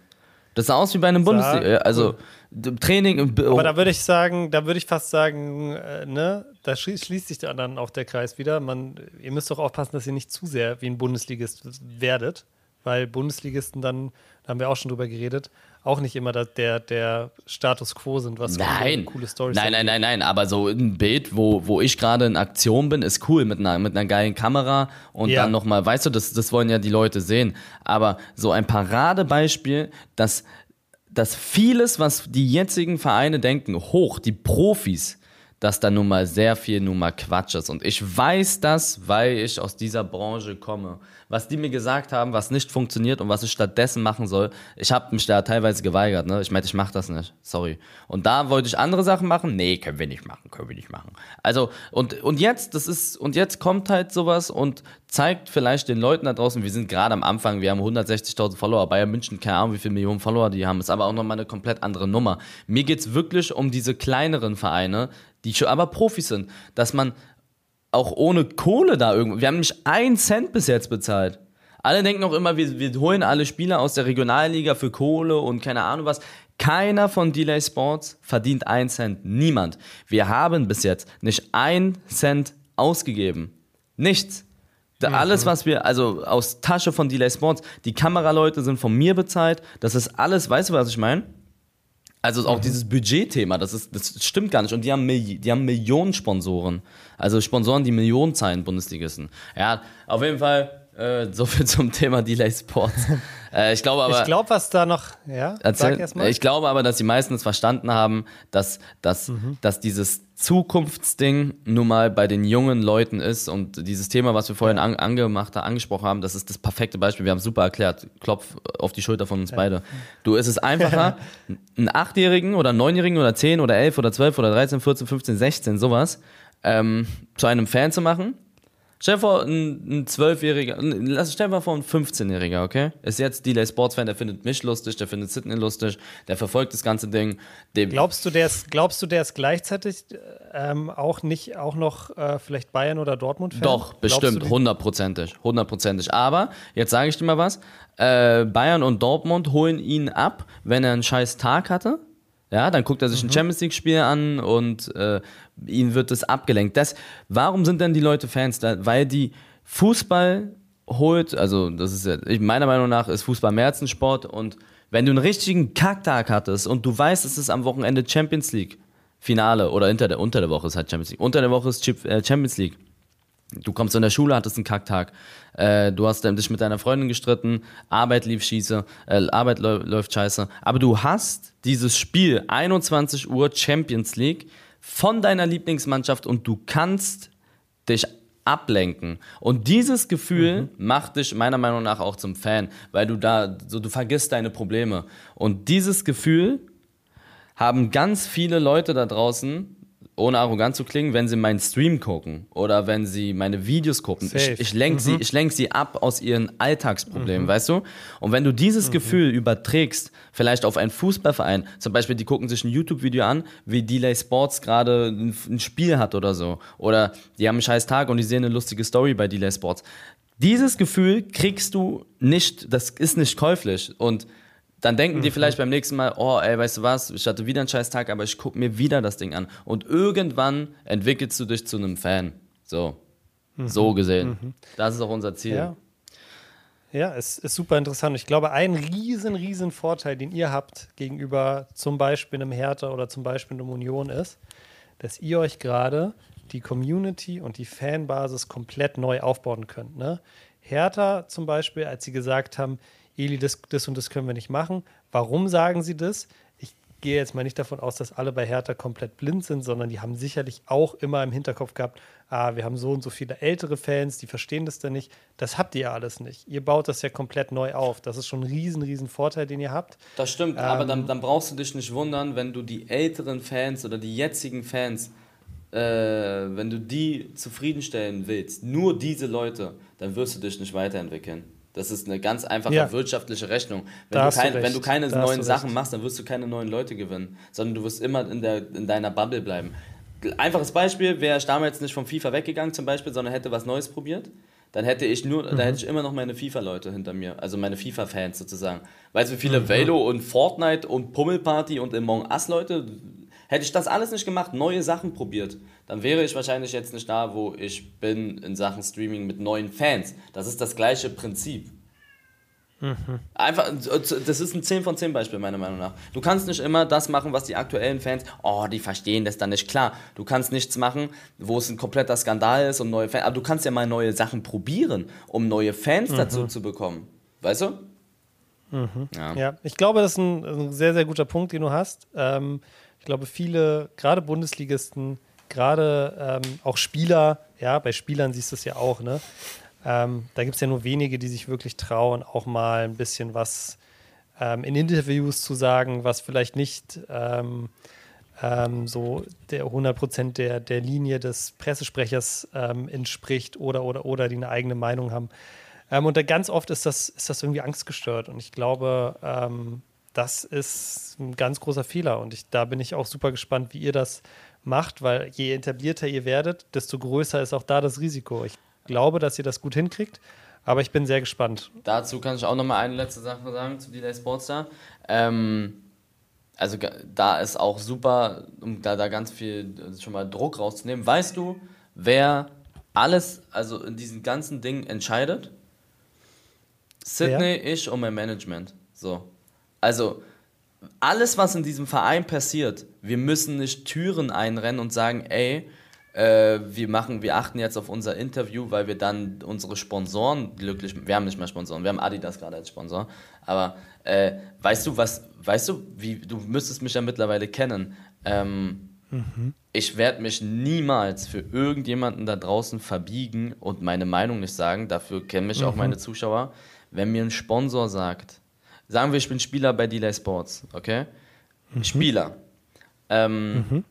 [SPEAKER 1] Das sah aus wie bei einem Bundesligisten. Also cool. Training.
[SPEAKER 2] Oh. Aber da würde ich sagen, da würde ich fast sagen, äh, ne, da schließt sich dann auch der Kreis wieder. Man, ihr müsst doch aufpassen, dass ihr nicht zu sehr wie ein Bundesligist werdet, weil Bundesligisten dann, da haben wir auch schon drüber geredet, auch nicht immer der, der Status quo sind, was
[SPEAKER 1] nein. coole Storys Nein, nein, nein, nein, aber so ein Bild, wo, wo ich gerade in Aktion bin, ist cool mit einer, mit einer geilen Kamera und ja. dann nochmal, weißt du, das, das wollen ja die Leute sehen. Aber so ein Paradebeispiel, dass, dass vieles, was die jetzigen Vereine denken, hoch, die Profis, dass da nun mal sehr viel nun mal Quatsch ist. Und ich weiß das, weil ich aus dieser Branche komme was die mir gesagt haben, was nicht funktioniert und was ich stattdessen machen soll. Ich habe mich da teilweise geweigert. Ne? Ich meinte, ich mache das nicht. Sorry. Und da wollte ich andere Sachen machen. Nee, können wir nicht machen, können wir nicht machen. Also und und jetzt, das ist und jetzt kommt halt sowas und zeigt vielleicht den Leuten da draußen, wir sind gerade am Anfang, wir haben 160.000 Follower. Bayern München, keine Ahnung, wie viele Millionen Follower die haben, ist aber auch nochmal eine komplett andere Nummer. Mir geht's wirklich um diese kleineren Vereine, die schon aber Profis sind, dass man auch ohne Kohle da irgendwo. Wir haben nämlich einen Cent bis jetzt bezahlt. Alle denken auch immer, wir, wir holen alle Spieler aus der Regionalliga für Kohle und keine Ahnung was. Keiner von Delay Sports verdient einen Cent. Niemand. Wir haben bis jetzt nicht einen Cent ausgegeben. Nichts. Da alles, was wir, also aus Tasche von Delay Sports, die Kameraleute sind von mir bezahlt. Das ist alles, weißt du, was ich meine? Also auch mhm. dieses Budgetthema, das, ist, das stimmt gar nicht. Und die haben, die haben Millionen Sponsoren. Also Sponsoren, die Millionen zahlen, Bundesligisten. Ja, auf jeden Fall äh, so viel zum Thema Delay Sports. äh, ich glaube aber.
[SPEAKER 2] Ich glaube, was da noch. Ja,
[SPEAKER 1] erzähl, sag erst mal. Ich glaube aber, dass die meisten es verstanden haben, dass, dass, mhm. dass dieses Zukunftsding nun mal bei den jungen Leuten ist und dieses Thema, was wir vorhin an, angemacht, angesprochen haben, das ist das perfekte Beispiel. Wir haben super erklärt. Klopf auf die Schulter von uns beide. Du, ist es einfacher, einen Achtjährigen oder Neunjährigen oder zehn oder elf oder zwölf oder dreizehn, vierzehn, fünfzehn, sechzehn, sowas, ähm, zu einem Fan zu machen Stell dir vor, ein Zwölfjähriger, lass stell dir mal vor, ein 15-Jähriger, okay? Ist jetzt Delay Sports-Fan, der findet mich lustig, der findet Sydney lustig, der verfolgt das ganze Ding.
[SPEAKER 2] glaubst du, der ist, glaubst du, der ist gleichzeitig ähm, auch nicht auch noch äh, vielleicht Bayern oder Dortmund-Fan?
[SPEAKER 1] Doch, bestimmt, hundertprozentig, hundertprozentig. Aber, jetzt sage ich dir mal was, äh, Bayern und Dortmund holen ihn ab, wenn er einen scheiß Tag hatte. Ja, dann guckt er sich mhm. ein Champions League-Spiel an und äh, ihnen wird es abgelenkt. Das, warum sind denn die Leute Fans? Da, weil die Fußball holt, also das ist ja, meiner Meinung nach ist Fußball mehr als ein Sport und wenn du einen richtigen Kacktag hattest und du weißt, es ist am Wochenende Champions League Finale oder unter der, unter der Woche ist halt Champions League, unter der Woche ist äh, Champions League. Du kommst in der Schule, hattest einen Kacktag, äh, du hast dich mit deiner Freundin gestritten, Arbeit lief schieße, äh, Arbeit läuft scheiße, aber du hast dieses Spiel 21 Uhr Champions League von deiner Lieblingsmannschaft und du kannst dich ablenken. Und dieses Gefühl mhm. macht dich meiner Meinung nach auch zum Fan, weil du da so du vergisst deine Probleme. Und dieses Gefühl haben ganz viele Leute da draußen, ohne arrogant zu klingen, wenn sie meinen Stream gucken oder wenn sie meine Videos gucken. Safe. Ich, ich lenke mhm. sie, lenk sie ab aus ihren Alltagsproblemen, mhm. weißt du? Und wenn du dieses mhm. Gefühl überträgst, vielleicht auf einen Fußballverein, zum Beispiel, die gucken sich ein YouTube-Video an, wie Delay Sports gerade ein, ein Spiel hat oder so. Oder die haben einen scheiß Tag und die sehen eine lustige Story bei Delay Sports. Dieses Gefühl kriegst du nicht, das ist nicht käuflich. Und dann denken mhm. die vielleicht beim nächsten Mal, oh, ey, weißt du was, ich hatte wieder einen scheiß Tag, aber ich gucke mir wieder das Ding an. Und irgendwann entwickelst du dich zu einem Fan. So. Mhm. So gesehen. Mhm. Das ist auch unser Ziel.
[SPEAKER 2] Ja. Ja, es ist super interessant. Ich glaube, ein riesen, riesen Vorteil, den ihr habt gegenüber zum Beispiel einem Hertha oder zum Beispiel einem Union ist, dass ihr euch gerade die Community und die Fanbasis komplett neu aufbauen könnt. Ne? Hertha zum Beispiel, als sie gesagt haben, Eli, das, das und das können wir nicht machen. Warum sagen sie das? gehe jetzt mal nicht davon aus, dass alle bei Hertha komplett blind sind, sondern die haben sicherlich auch immer im Hinterkopf gehabt, ah, wir haben so und so viele ältere Fans, die verstehen das dann nicht. Das habt ihr ja alles nicht. Ihr baut das ja komplett neu auf. Das ist schon ein riesen, riesen Vorteil, den ihr habt.
[SPEAKER 1] Das stimmt, ähm, aber dann, dann, brauchst du dich nicht wundern, wenn du die älteren Fans oder die jetzigen Fans, äh, wenn du die zufriedenstellen willst, nur diese Leute, dann wirst du dich nicht weiterentwickeln. Das ist eine ganz einfache ja. wirtschaftliche Rechnung. Wenn du, kein, du wenn du, keine da neuen Sachen machst, dann wirst du keine neuen Leute gewinnen, sondern du wirst immer in, der, in deiner Bubble bleiben. Einfaches Beispiel, wäre ich damals nicht vom FIFA weggegangen zum Beispiel, sondern hätte was Neues probiert, dann hätte ich nur, mhm. da hätte ich immer noch meine FIFA-Leute hinter mir, also meine FIFA-Fans sozusagen. Weißt du, wie viele mhm. Velo und Fortnite und Pummelparty und Among Us-Leute Hätte ich das alles nicht gemacht, neue Sachen probiert, dann wäre ich wahrscheinlich jetzt nicht da, wo ich bin in Sachen Streaming mit neuen Fans. Das ist das gleiche Prinzip. Mhm. Einfach, das ist ein 10 von 10 Beispiel, meiner Meinung nach. Du kannst nicht immer das machen, was die aktuellen Fans, oh, die verstehen das dann nicht. Klar, du kannst nichts machen, wo es ein kompletter Skandal ist und neue Fans, aber du kannst ja mal neue Sachen probieren, um neue Fans mhm. dazu zu bekommen. Weißt du?
[SPEAKER 2] Mhm. Ja. ja. ich glaube, das ist ein, ein, sehr, sehr guter Punkt, den du hast. Ähm, glaube, viele, gerade Bundesligisten, gerade ähm, auch Spieler, ja, bei Spielern siehst du es ja auch, ne? Ähm, da gibt es ja nur wenige, die sich wirklich trauen, auch mal ein bisschen was ähm, in Interviews zu sagen, was vielleicht nicht ähm, ähm, so der 100% der, der Linie des Pressesprechers ähm, entspricht oder, oder, oder die eine eigene Meinung haben. und da ganz oft ist das, ist das irgendwie angstgestört. Und ich glaube, das ist ein ganz großer Fehler. Und ich, da bin ich auch super gespannt, wie ihr das macht, weil je etablierter ihr werdet, desto größer ist auch da das Risiko. Ich glaube, dass ihr das gut hinkriegt, aber ich bin sehr gespannt.
[SPEAKER 1] Dazu kann ich auch noch mal eine letzte Sache sagen zu Delay Sportstar. Ähm, also da ist auch super, um da, da ganz viel also schon mal Druck rauszunehmen. Weißt du, wer alles, also in diesen ganzen Dingen entscheidet? Sydney, ja. ich und mein Management. So. Also, alles, was in diesem Verein passiert, wir müssen nicht Türen einrennen und sagen, ey, äh, wir machen, wir achten jetzt auf unser Interview, weil wir dann unsere Sponsoren glücklich, wir haben nicht mehr Sponsoren, wir haben Adidas gerade als Sponsor, aber äh, weißt du was, weißt du, wie, du müsstest mich ja mittlerweile kennen, ähm, mhm. ich werde mich niemals für irgendjemanden da draußen verbiegen und meine Meinung nicht sagen, dafür kennen mich mhm. auch meine Zuschauer, wenn mir ein Sponsor sagt, Sagen wir, ich bin Spieler bei Delay Sports, okay? Mhm. Spieler. Ähm, mhm.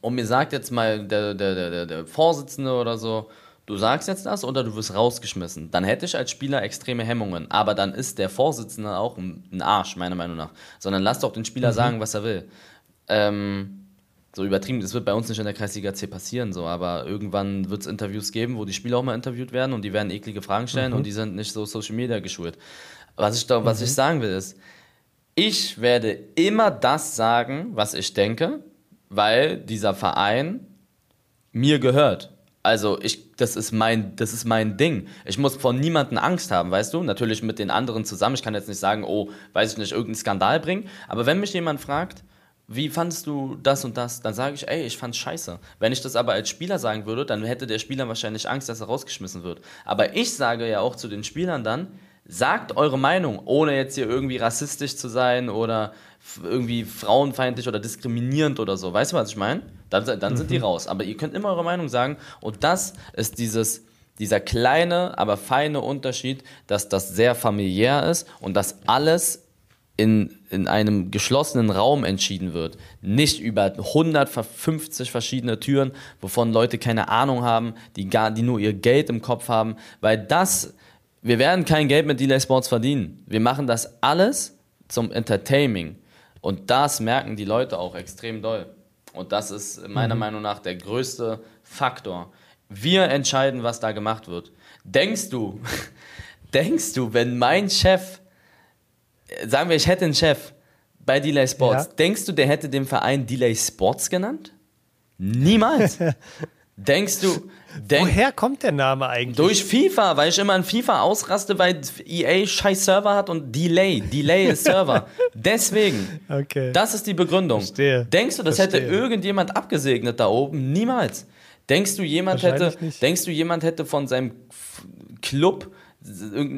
[SPEAKER 1] Und mir sagt jetzt mal der, der, der, der Vorsitzende oder so, du sagst jetzt das oder du wirst rausgeschmissen. Dann hätte ich als Spieler extreme Hemmungen. Aber dann ist der Vorsitzende auch ein Arsch, meiner Meinung nach. Sondern lass doch den Spieler mhm. sagen, was er will. Ähm, so übertrieben, das wird bei uns nicht in der Kreisliga C passieren, so, aber irgendwann wird es Interviews geben, wo die Spieler auch mal interviewt werden und die werden eklige Fragen stellen mhm. und die sind nicht so Social Media geschult. Was ich, da, was mhm. ich sagen will ist, ich werde immer das sagen, was ich denke, weil dieser Verein mir gehört. Also ich, das ist mein, das ist mein Ding. Ich muss vor niemanden Angst haben, weißt du? Natürlich mit den anderen zusammen. Ich kann jetzt nicht sagen, oh, weiß ich nicht, irgendeinen Skandal bringen. Aber wenn mich jemand fragt, wie fandest du das und das? Dann sage ich, ey, ich fand's scheiße. Wenn ich das aber als Spieler sagen würde, dann hätte der Spieler wahrscheinlich Angst, dass er rausgeschmissen wird. Aber ich sage ja auch zu den Spielern dann, sagt eure Meinung, ohne jetzt hier irgendwie rassistisch zu sein oder irgendwie frauenfeindlich oder diskriminierend oder so. Weißt du, was ich meine? Dann, dann mhm. sind die mhm. raus. Aber ihr könnt immer eure Meinung sagen. Und das ist dieses, dieser kleine, aber feine Unterschied, dass das sehr familiär ist und dass alles in, in einem geschlossenen Raum entschieden wird. Nicht über 150 verschiedene Türen, wovon Leute keine Ahnung haben, die, gar, die nur ihr Geld im Kopf haben. Weil das wir werden kein Geld mit Delay Sports verdienen. Wir machen das alles zum Entertaining. Und das merken die Leute auch extrem doll. Und das ist meiner mhm. Meinung nach der größte Faktor. Wir entscheiden, was da gemacht wird. Denkst du, denkst du, wenn mein Chef, sagen wir, ich hätte einen Chef bei Delay Sports, ja. denkst du, der hätte den Verein Delay Sports genannt? Niemals. Denkst du. Denk,
[SPEAKER 2] Woher kommt der Name eigentlich?
[SPEAKER 1] Durch FIFA, weil ich immer in FIFA ausraste, weil EA scheiß Server hat und Delay. Delay ist Server. Deswegen.
[SPEAKER 2] Okay.
[SPEAKER 1] Das ist die Begründung.
[SPEAKER 2] Verstehe.
[SPEAKER 1] Denkst du, das
[SPEAKER 2] Verstehe.
[SPEAKER 1] hätte irgendjemand abgesegnet da oben? Niemals. Denkst du, jemand hätte,
[SPEAKER 2] nicht.
[SPEAKER 1] denkst du, jemand hätte von seinem Club,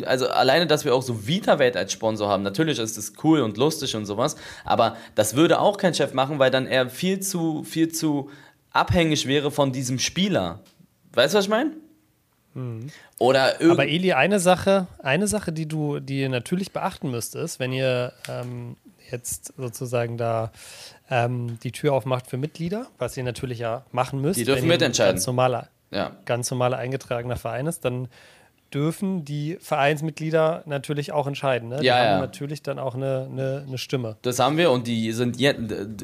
[SPEAKER 1] also alleine, dass wir auch so VitaWelt als Sponsor haben, natürlich ist das cool und lustig und sowas, aber das würde auch kein Chef machen, weil dann er viel zu, viel zu abhängig wäre von diesem Spieler. Weißt du, was ich meine? Oder irgend
[SPEAKER 2] Aber Eli, eine Sache, eine Sache, die du, die ihr natürlich beachten müsst, ist, wenn ihr ähm, jetzt sozusagen da ähm, die Tür aufmacht für Mitglieder, was ihr natürlich ja machen müsst.
[SPEAKER 1] Die dürfen
[SPEAKER 2] wenn ihr ein
[SPEAKER 1] mitentscheiden.
[SPEAKER 2] Ganz normaler,
[SPEAKER 1] ja.
[SPEAKER 2] ganz normaler eingetragener Verein ist, dann dürfen die Vereinsmitglieder natürlich auch entscheiden. Ne? Die
[SPEAKER 1] Ja,
[SPEAKER 2] haben
[SPEAKER 1] ja.
[SPEAKER 2] natürlich dann auch eine, eine, eine Stimme.
[SPEAKER 1] Das haben wir und die sind jetzt,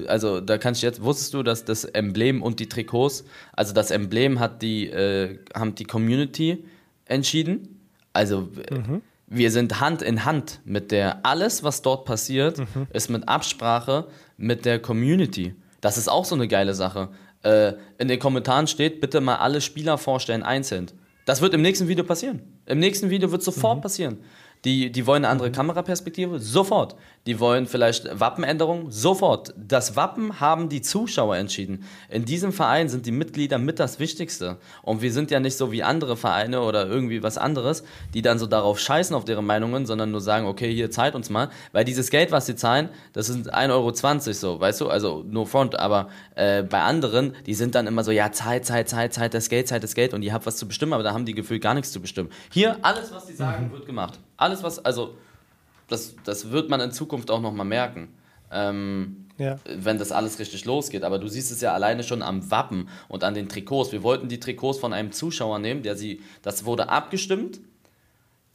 [SPEAKER 1] also da kannst du jetzt, wusstest du, dass das Emblem und die Trikots, also das Emblem hat die, äh, haben die Community entschieden. Also w- wir sind Hand in Hand mit der, alles was dort passiert, ist mit Absprache mit der Community. Das ist auch so eine geile Sache. Äh, in den Kommentaren steht, bitte mal alle Spieler vorstellen einzeln. Das wird im nächsten Video passieren. Im nächsten Video wird sofort passieren. Die, die wollen eine andere Kameraperspektive? Sofort. Die wollen vielleicht Wappenänderungen? Sofort. Das Wappen haben die Zuschauer entschieden. In diesem Verein sind die Mitglieder mit das Wichtigste. Und wir sind ja nicht so wie andere Vereine oder irgendwie was anderes, die dann so darauf scheißen auf deren Meinungen, sondern nur sagen, okay, hier zahlt uns mal. Weil dieses Geld, was sie zahlen, das sind 1,20 Euro so, weißt du? Also no front. Aber äh, bei anderen, die sind dann immer so, ja, Zeit, Zeit, Zeit, Zeit, das Geld, Zeit, das Geld. Und ihr habt was zu bestimmen, aber da haben die gefühlt gar nichts zu bestimmen. Hier, alles, was die sagen, wird gemacht. Alles, was, also, das, das wird man in Zukunft auch nochmal merken. Ähm,
[SPEAKER 2] Ja.
[SPEAKER 1] wenn das alles richtig losgeht. Aber du siehst es ja alleine schon am Wappen und an den Trikots. Wir wollten die Trikots von einem Zuschauer nehmen, der sie, das wurde abgestimmt.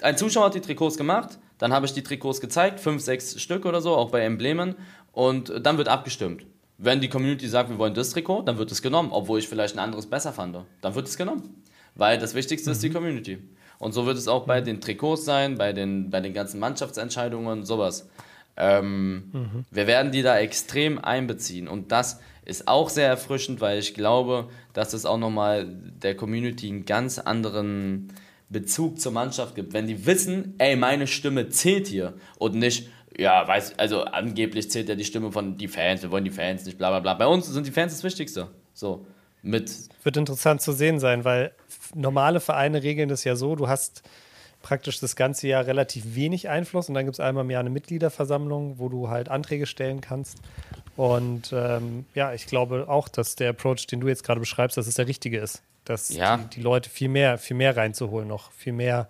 [SPEAKER 1] Ein Zuschauer hat die Trikots gemacht, dann habe ich die Trikots gezeigt, fünf, sechs Stück oder so, auch bei Emblemen, und dann wird abgestimmt. Wenn die Community sagt, wir wollen das Trikot, dann wird es genommen, obwohl ich vielleicht ein anderes besser fand. Dann wird es genommen. Weil das Wichtigste ist die Community. Und so wird es auch bei den Trikots sein, bei den, bei den ganzen Mannschaftsentscheidungen, sowas. Ähm, Wir werden die da extrem einbeziehen. Und das ist auch sehr erfrischend, weil ich glaube, dass es auch nochmal der Community einen ganz anderen Bezug zur Mannschaft gibt. Wenn die wissen, ey, meine Stimme zählt hier und nicht, ja, weiß, also angeblich zählt ja die Stimme von die Fans, wir wollen die Fans nicht, bla bla bla. Bei uns sind die Fans das Wichtigste. So. Mit
[SPEAKER 2] Wird interessant zu sehen sein, weil normale Vereine regeln das ja so, du hast praktisch das ganze Jahr relativ wenig Einfluss und dann gibt es einmal im Jahr eine Mitgliederversammlung, wo du halt Anträge stellen kannst. Und ähm, ja, ich glaube auch, dass der Approach, den du jetzt gerade beschreibst, dass es der richtige ist. Dass
[SPEAKER 1] Ja.
[SPEAKER 2] die, die Leute viel mehr, viel mehr reinzuholen noch, viel mehr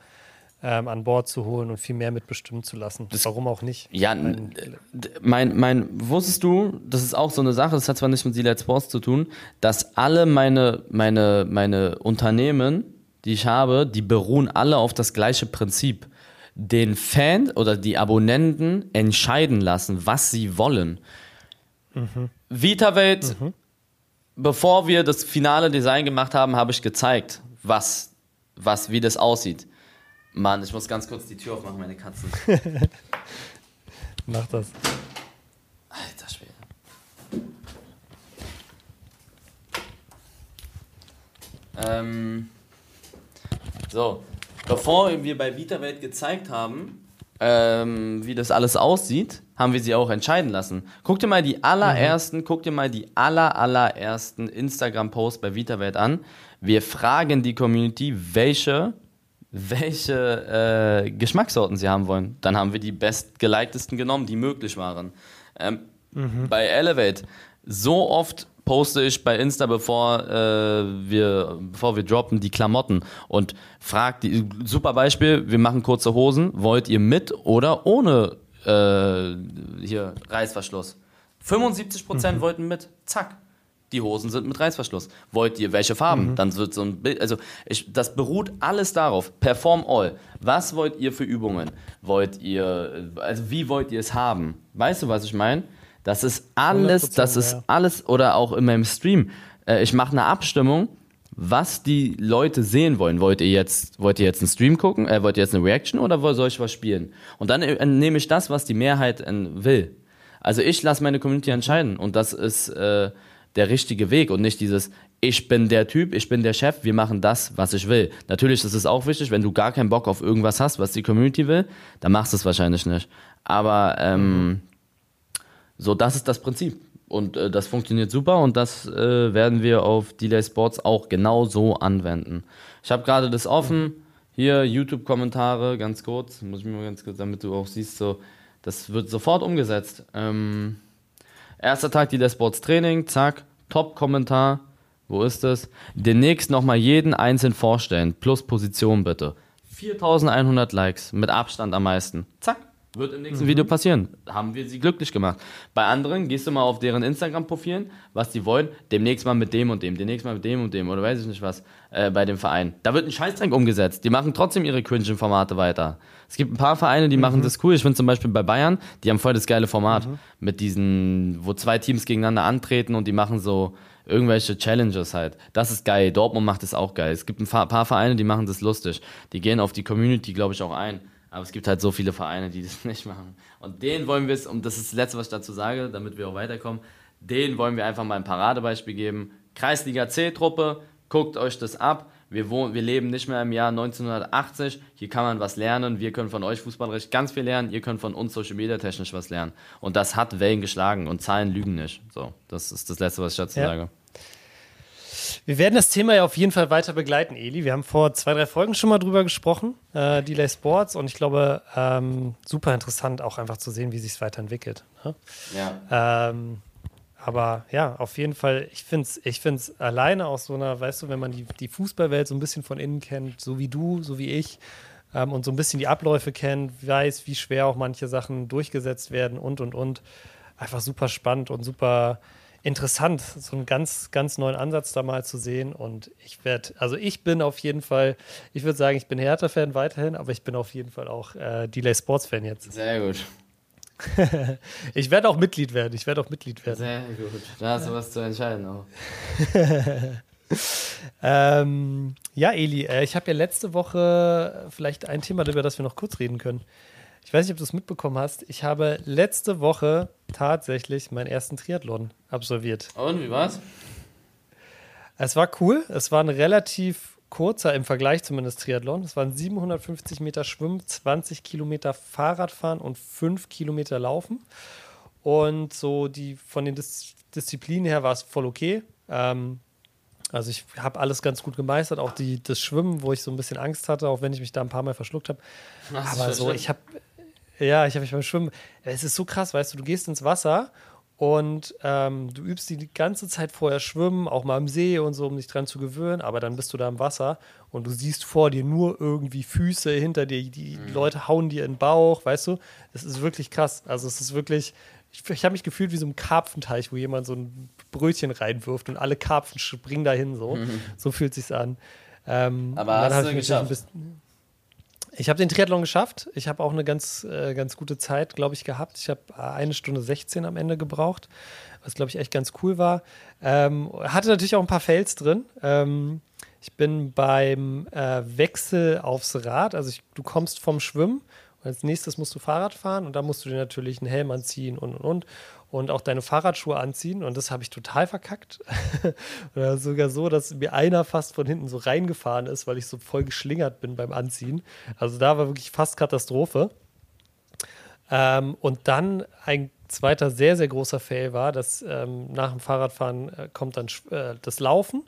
[SPEAKER 2] ähm, an Bord zu holen und viel mehr mitbestimmen zu lassen. Warum auch nicht?
[SPEAKER 1] Ja,
[SPEAKER 2] Mein-
[SPEAKER 1] d- mein, mein, wusstest du, das ist auch so eine Sache, das hat zwar nichts mit Silat Sports zu tun, dass alle meine, meine, meine Unternehmen, die ich habe, die beruhen alle auf das gleiche Prinzip. Den Fan oder die Abonnenten entscheiden lassen, was sie wollen. VitaWelt, bevor wir das finale Design gemacht haben, habe ich gezeigt, was, was, wie das aussieht. Mann, ich muss ganz kurz die Tür aufmachen, meine Katzen.
[SPEAKER 2] Mach das.
[SPEAKER 1] Alter Schwede. Ähm, so, bevor wir bei VitaWelt gezeigt haben, ähm, wie das alles aussieht, haben wir sie auch entscheiden lassen. Guck dir mal die allerersten, guck dir mal die aller, allerersten Instagram-Posts bei VitaWelt an. Wir fragen die Community, welche, welche äh, Geschmackssorten sie haben wollen. Dann haben wir die bestgeliktesten genommen, die möglich waren. Ähm, Bei Elevate, so oft poste ich bei Insta, bevor, äh, wir, bevor wir droppen, die Klamotten und frag die, super Beispiel, wir machen kurze Hosen, wollt ihr mit oder ohne äh, hier Reißverschluss? 75% wollten mit, zack. Die Hosen sind mit Reißverschluss. Wollt ihr welche Farben? Dann wird so ein Bild. Also ich, das beruht alles darauf. Perform all. Was wollt ihr für Übungen? Wollt ihr, also wie wollt ihr es haben? Weißt du, was ich meine? Das ist alles,
[SPEAKER 2] 100%,
[SPEAKER 1] das ist
[SPEAKER 2] ja.
[SPEAKER 1] alles oder auch in meinem Stream. Äh, ich mache eine Abstimmung, was die Leute sehen wollen. Wollt ihr jetzt, wollt ihr jetzt einen Stream gucken? Äh, wollt ihr jetzt eine Reaction oder soll ich was spielen? Und dann äh, nehme ich das, was die Mehrheit äh, will. Also ich lasse meine Community entscheiden und das ist äh, der richtige Weg und nicht dieses, ich bin der Typ, ich bin der Chef, wir machen das, was ich will. Natürlich ist es auch wichtig, wenn du gar keinen Bock auf irgendwas hast, was die Community will, dann machst du es wahrscheinlich nicht. Aber ähm, so, das ist das Prinzip. Und äh, das funktioniert super und das äh, werden wir auf Delay Sports auch genau so anwenden. Ich habe gerade das offen. Hier YouTube-Kommentare, ganz kurz, muss ich mir mal ganz kurz, damit du auch siehst, so, das wird sofort umgesetzt. Ähm, erster Tag Delay Sports Training, zack, Top-Kommentar. Wo ist es? Demnächst nochmal jeden einzeln vorstellen, plus Position bitte. 4100 Likes, mit Abstand am meisten. Zack. Wird im nächsten mhm. Video passieren. Haben wir sie glücklich gemacht. Bei anderen gehst du mal auf deren Instagram-Profilen, was die wollen. Demnächst mal mit dem und dem, demnächst mal mit dem und dem oder weiß ich nicht was äh, bei dem Verein. Da wird ein Scheißdreck umgesetzt. Die machen trotzdem ihre cringe-Formate weiter. Es gibt ein paar Vereine, die mhm. machen das cool. Ich finde zum Beispiel bei Bayern, die haben voll das geile Format. Mhm. Mit diesen, wo zwei Teams gegeneinander antreten und die machen so irgendwelche Challenges halt. Das ist geil. Dortmund macht das auch geil. Es gibt ein paar Vereine, die machen das lustig. Die gehen auf die Community, glaube ich, auch ein. Aber es gibt halt so viele Vereine, die das nicht machen. Und denen wollen wir es, und das ist das Letzte, was ich dazu sage, damit wir auch weiterkommen, denen wollen wir einfach mal ein Paradebeispiel geben. Kreisliga C-Truppe, guckt euch das ab. Wir, wohnen, wir leben nicht mehr im Jahr 1980. Hier kann man was lernen. Wir können von euch Fußballrecht ganz viel lernen. Ihr könnt von uns Social Media technisch was lernen. Und das hat Wellen geschlagen und Zahlen lügen nicht. So, das ist das Letzte, was ich dazu ja. sage.
[SPEAKER 2] Wir werden das Thema ja auf jeden Fall weiter begleiten, Eli. Wir haben vor zwei, drei Folgen schon mal drüber gesprochen, äh, Delay Sports, und ich glaube, ähm, super interessant auch einfach zu sehen, wie sich es weiterentwickelt. Ne? Ja. Ähm, aber ja, auf jeden Fall, ich finde es ich find's alleine aus so einer, weißt du, wenn man die, die Fußballwelt so ein bisschen von innen kennt, so wie du, so wie ich, ähm, und so ein bisschen die Abläufe kennt, weiß, wie schwer auch manche Sachen durchgesetzt werden und, und, und. Einfach super spannend und super interessant, so einen ganz, ganz neuen Ansatz da mal zu sehen. Und ich werde, also ich bin auf jeden Fall, ich würde sagen, ich bin Hertha-Fan weiterhin, aber ich bin auf jeden Fall auch äh, Delay Sports-Fan jetzt.
[SPEAKER 1] Sehr gut.
[SPEAKER 2] Ich werde auch Mitglied werden. Ich werde auch Mitglied werden.
[SPEAKER 1] Sehr gut. Da hast du was zu entscheiden auch.
[SPEAKER 2] ähm, ja, Eli, äh, ich habe ja letzte Woche vielleicht ein Thema, über das wir noch kurz reden können. Ich weiß nicht, ob du es mitbekommen hast. Ich habe letzte Woche tatsächlich meinen ersten Triathlon absolviert.
[SPEAKER 1] Und wie war's?
[SPEAKER 2] Es war cool. Es war ein relativ kurzer im Vergleich zumindest Triathlon. Es waren 750 Meter Schwimmen, 20 Kilometer Fahrradfahren und 5 Kilometer Laufen. Und so die von den Dis Disziplinen her war es voll okay. Ähm, also ich habe alles ganz gut gemeistert, auch die, das Schwimmen, wo ich so ein bisschen Angst hatte, auch wenn ich mich da ein paar Mal verschluckt habe. Aber so, ich habe ja, ich habe mich beim Schwimmen. Es ist so krass, weißt du, du gehst ins Wasser und ähm, du übst die ganze Zeit vorher schwimmen, auch mal im See und so, um dich dran zu gewöhnen, aber dann bist du da im Wasser und du siehst vor dir nur irgendwie Füße hinter dir, die mhm. Leute hauen dir in den Bauch, weißt du? Das ist wirklich krass. Also es ist wirklich, ich, ich habe mich gefühlt wie so ein Karpfenteich, wo jemand so ein Brötchen reinwirft und alle Karpfen springen dahin so. Mhm. So fühlt sich's an. Ähm,
[SPEAKER 1] aber hast du geschafft?
[SPEAKER 2] Ich habe den Triathlon geschafft. Ich habe auch eine ganz, äh, ganz gute Zeit, glaube ich, gehabt. Ich habe eine Stunde 16 am Ende gebraucht, was, glaube ich, echt ganz cool war. Ähm, hatte natürlich auch ein paar Fails drin. Ähm, ich bin beim äh, Wechsel aufs Rad, also ich, du kommst vom Schwimmen und als nächstes musst du Fahrrad fahren und da musst du dir natürlich einen Helm anziehen und und und und auch deine Fahrradschuhe anziehen. Und das habe ich total verkackt. Oder sogar so, dass mir einer fast von hinten so reingefahren ist, weil ich so voll geschlingert bin beim Anziehen. Also da war wirklich fast Katastrophe. Ähm, und dann ein zweiter sehr, sehr großer Fail war, dass ähm, nach dem Fahrradfahren äh, kommt dann äh, das Laufen.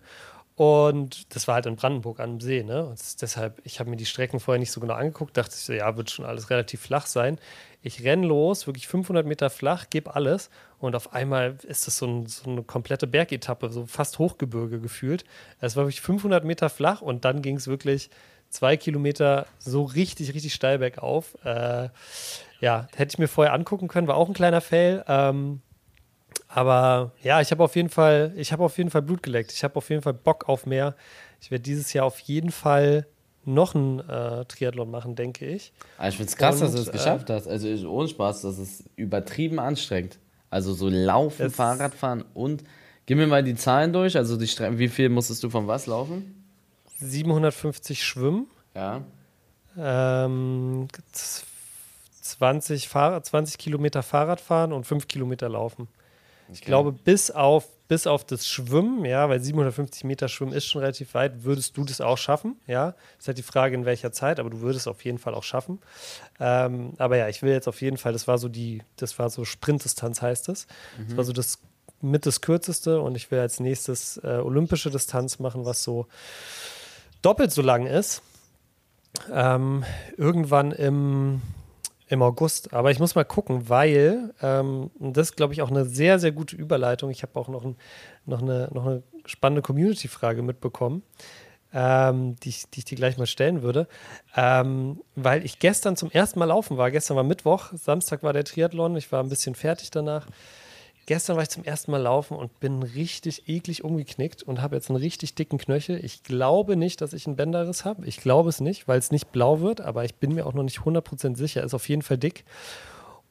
[SPEAKER 2] Und das war halt in Brandenburg am See, ne? Und deshalb, ich habe mir die Strecken vorher nicht so genau angeguckt, dachte ich so, ja, wird schon alles relativ flach sein. Ich renne los, wirklich 500 Meter flach, gebe alles und auf einmal ist das so, ein, so, eine komplette Bergetappe, so fast Hochgebirge gefühlt. Es war wirklich 500 Meter flach und dann ging es wirklich zwei Kilometer so richtig, richtig steil bergauf. Äh, ja, hätte ich mir vorher angucken können, war auch ein kleiner Fail. Ähm, aber ja, ich habe auf jeden Fall, ich habe auf jeden Fall Blut geleckt. Ich habe auf jeden Fall Bock auf mehr. Ich werde dieses Jahr auf jeden Fall noch ein äh, Triathlon machen, denke ich.
[SPEAKER 1] Aber ich finde es krass, Und, dass du es äh, geschafft hast. Also ohne Spaß, das ist übertrieben anstrengend. Also so Laufen, Fahrradfahren und gib mir mal die Zahlen durch. Also die Stre wie viel musstest du von was laufen?
[SPEAKER 2] 750 Schwimmen.
[SPEAKER 1] Ja.
[SPEAKER 2] Ähm, 20, Fahrrad, 20 Kilometer Fahrradfahren und 5 Kilometer Laufen. Okay. Ich glaube, bis auf bis auf das Schwimmen, ja, weil 750 Meter Schwimmen ist schon relativ weit, würdest du das auch schaffen, ja. Ist halt die Frage, in welcher Zeit, aber du würdest auf jeden Fall auch schaffen. Ähm, aber ja, ich will jetzt auf jeden Fall, das war so die, das war so Sprintdistanz heißt es. Mhm. Das war so das mit das kürzeste und ich will als nächstes äh, olympische Distanz machen, was so doppelt so lang ist. Ähm, irgendwann im im August. Aber ich muss mal gucken, weil ähm, das glaube ich, auch eine sehr, sehr gute Überleitung. Ich habe auch noch, ein, noch, eine, noch eine spannende Community-Frage mitbekommen, ähm, die, ich, die ich dir gleich mal stellen würde. Ähm, weil ich gestern zum ersten Mal laufen war. Gestern war Mittwoch, Samstag war der Triathlon. Ich war ein bisschen fertig danach. Gestern war ich zum ersten Mal laufen und bin richtig eklig umgeknickt und habe jetzt einen richtig dicken Knöchel. Ich glaube nicht, dass ich einen Bänderriss habe. Ich glaube es nicht, weil es nicht blau wird, aber ich bin mir auch noch nicht 100% sicher. Ist auf jeden Fall dick.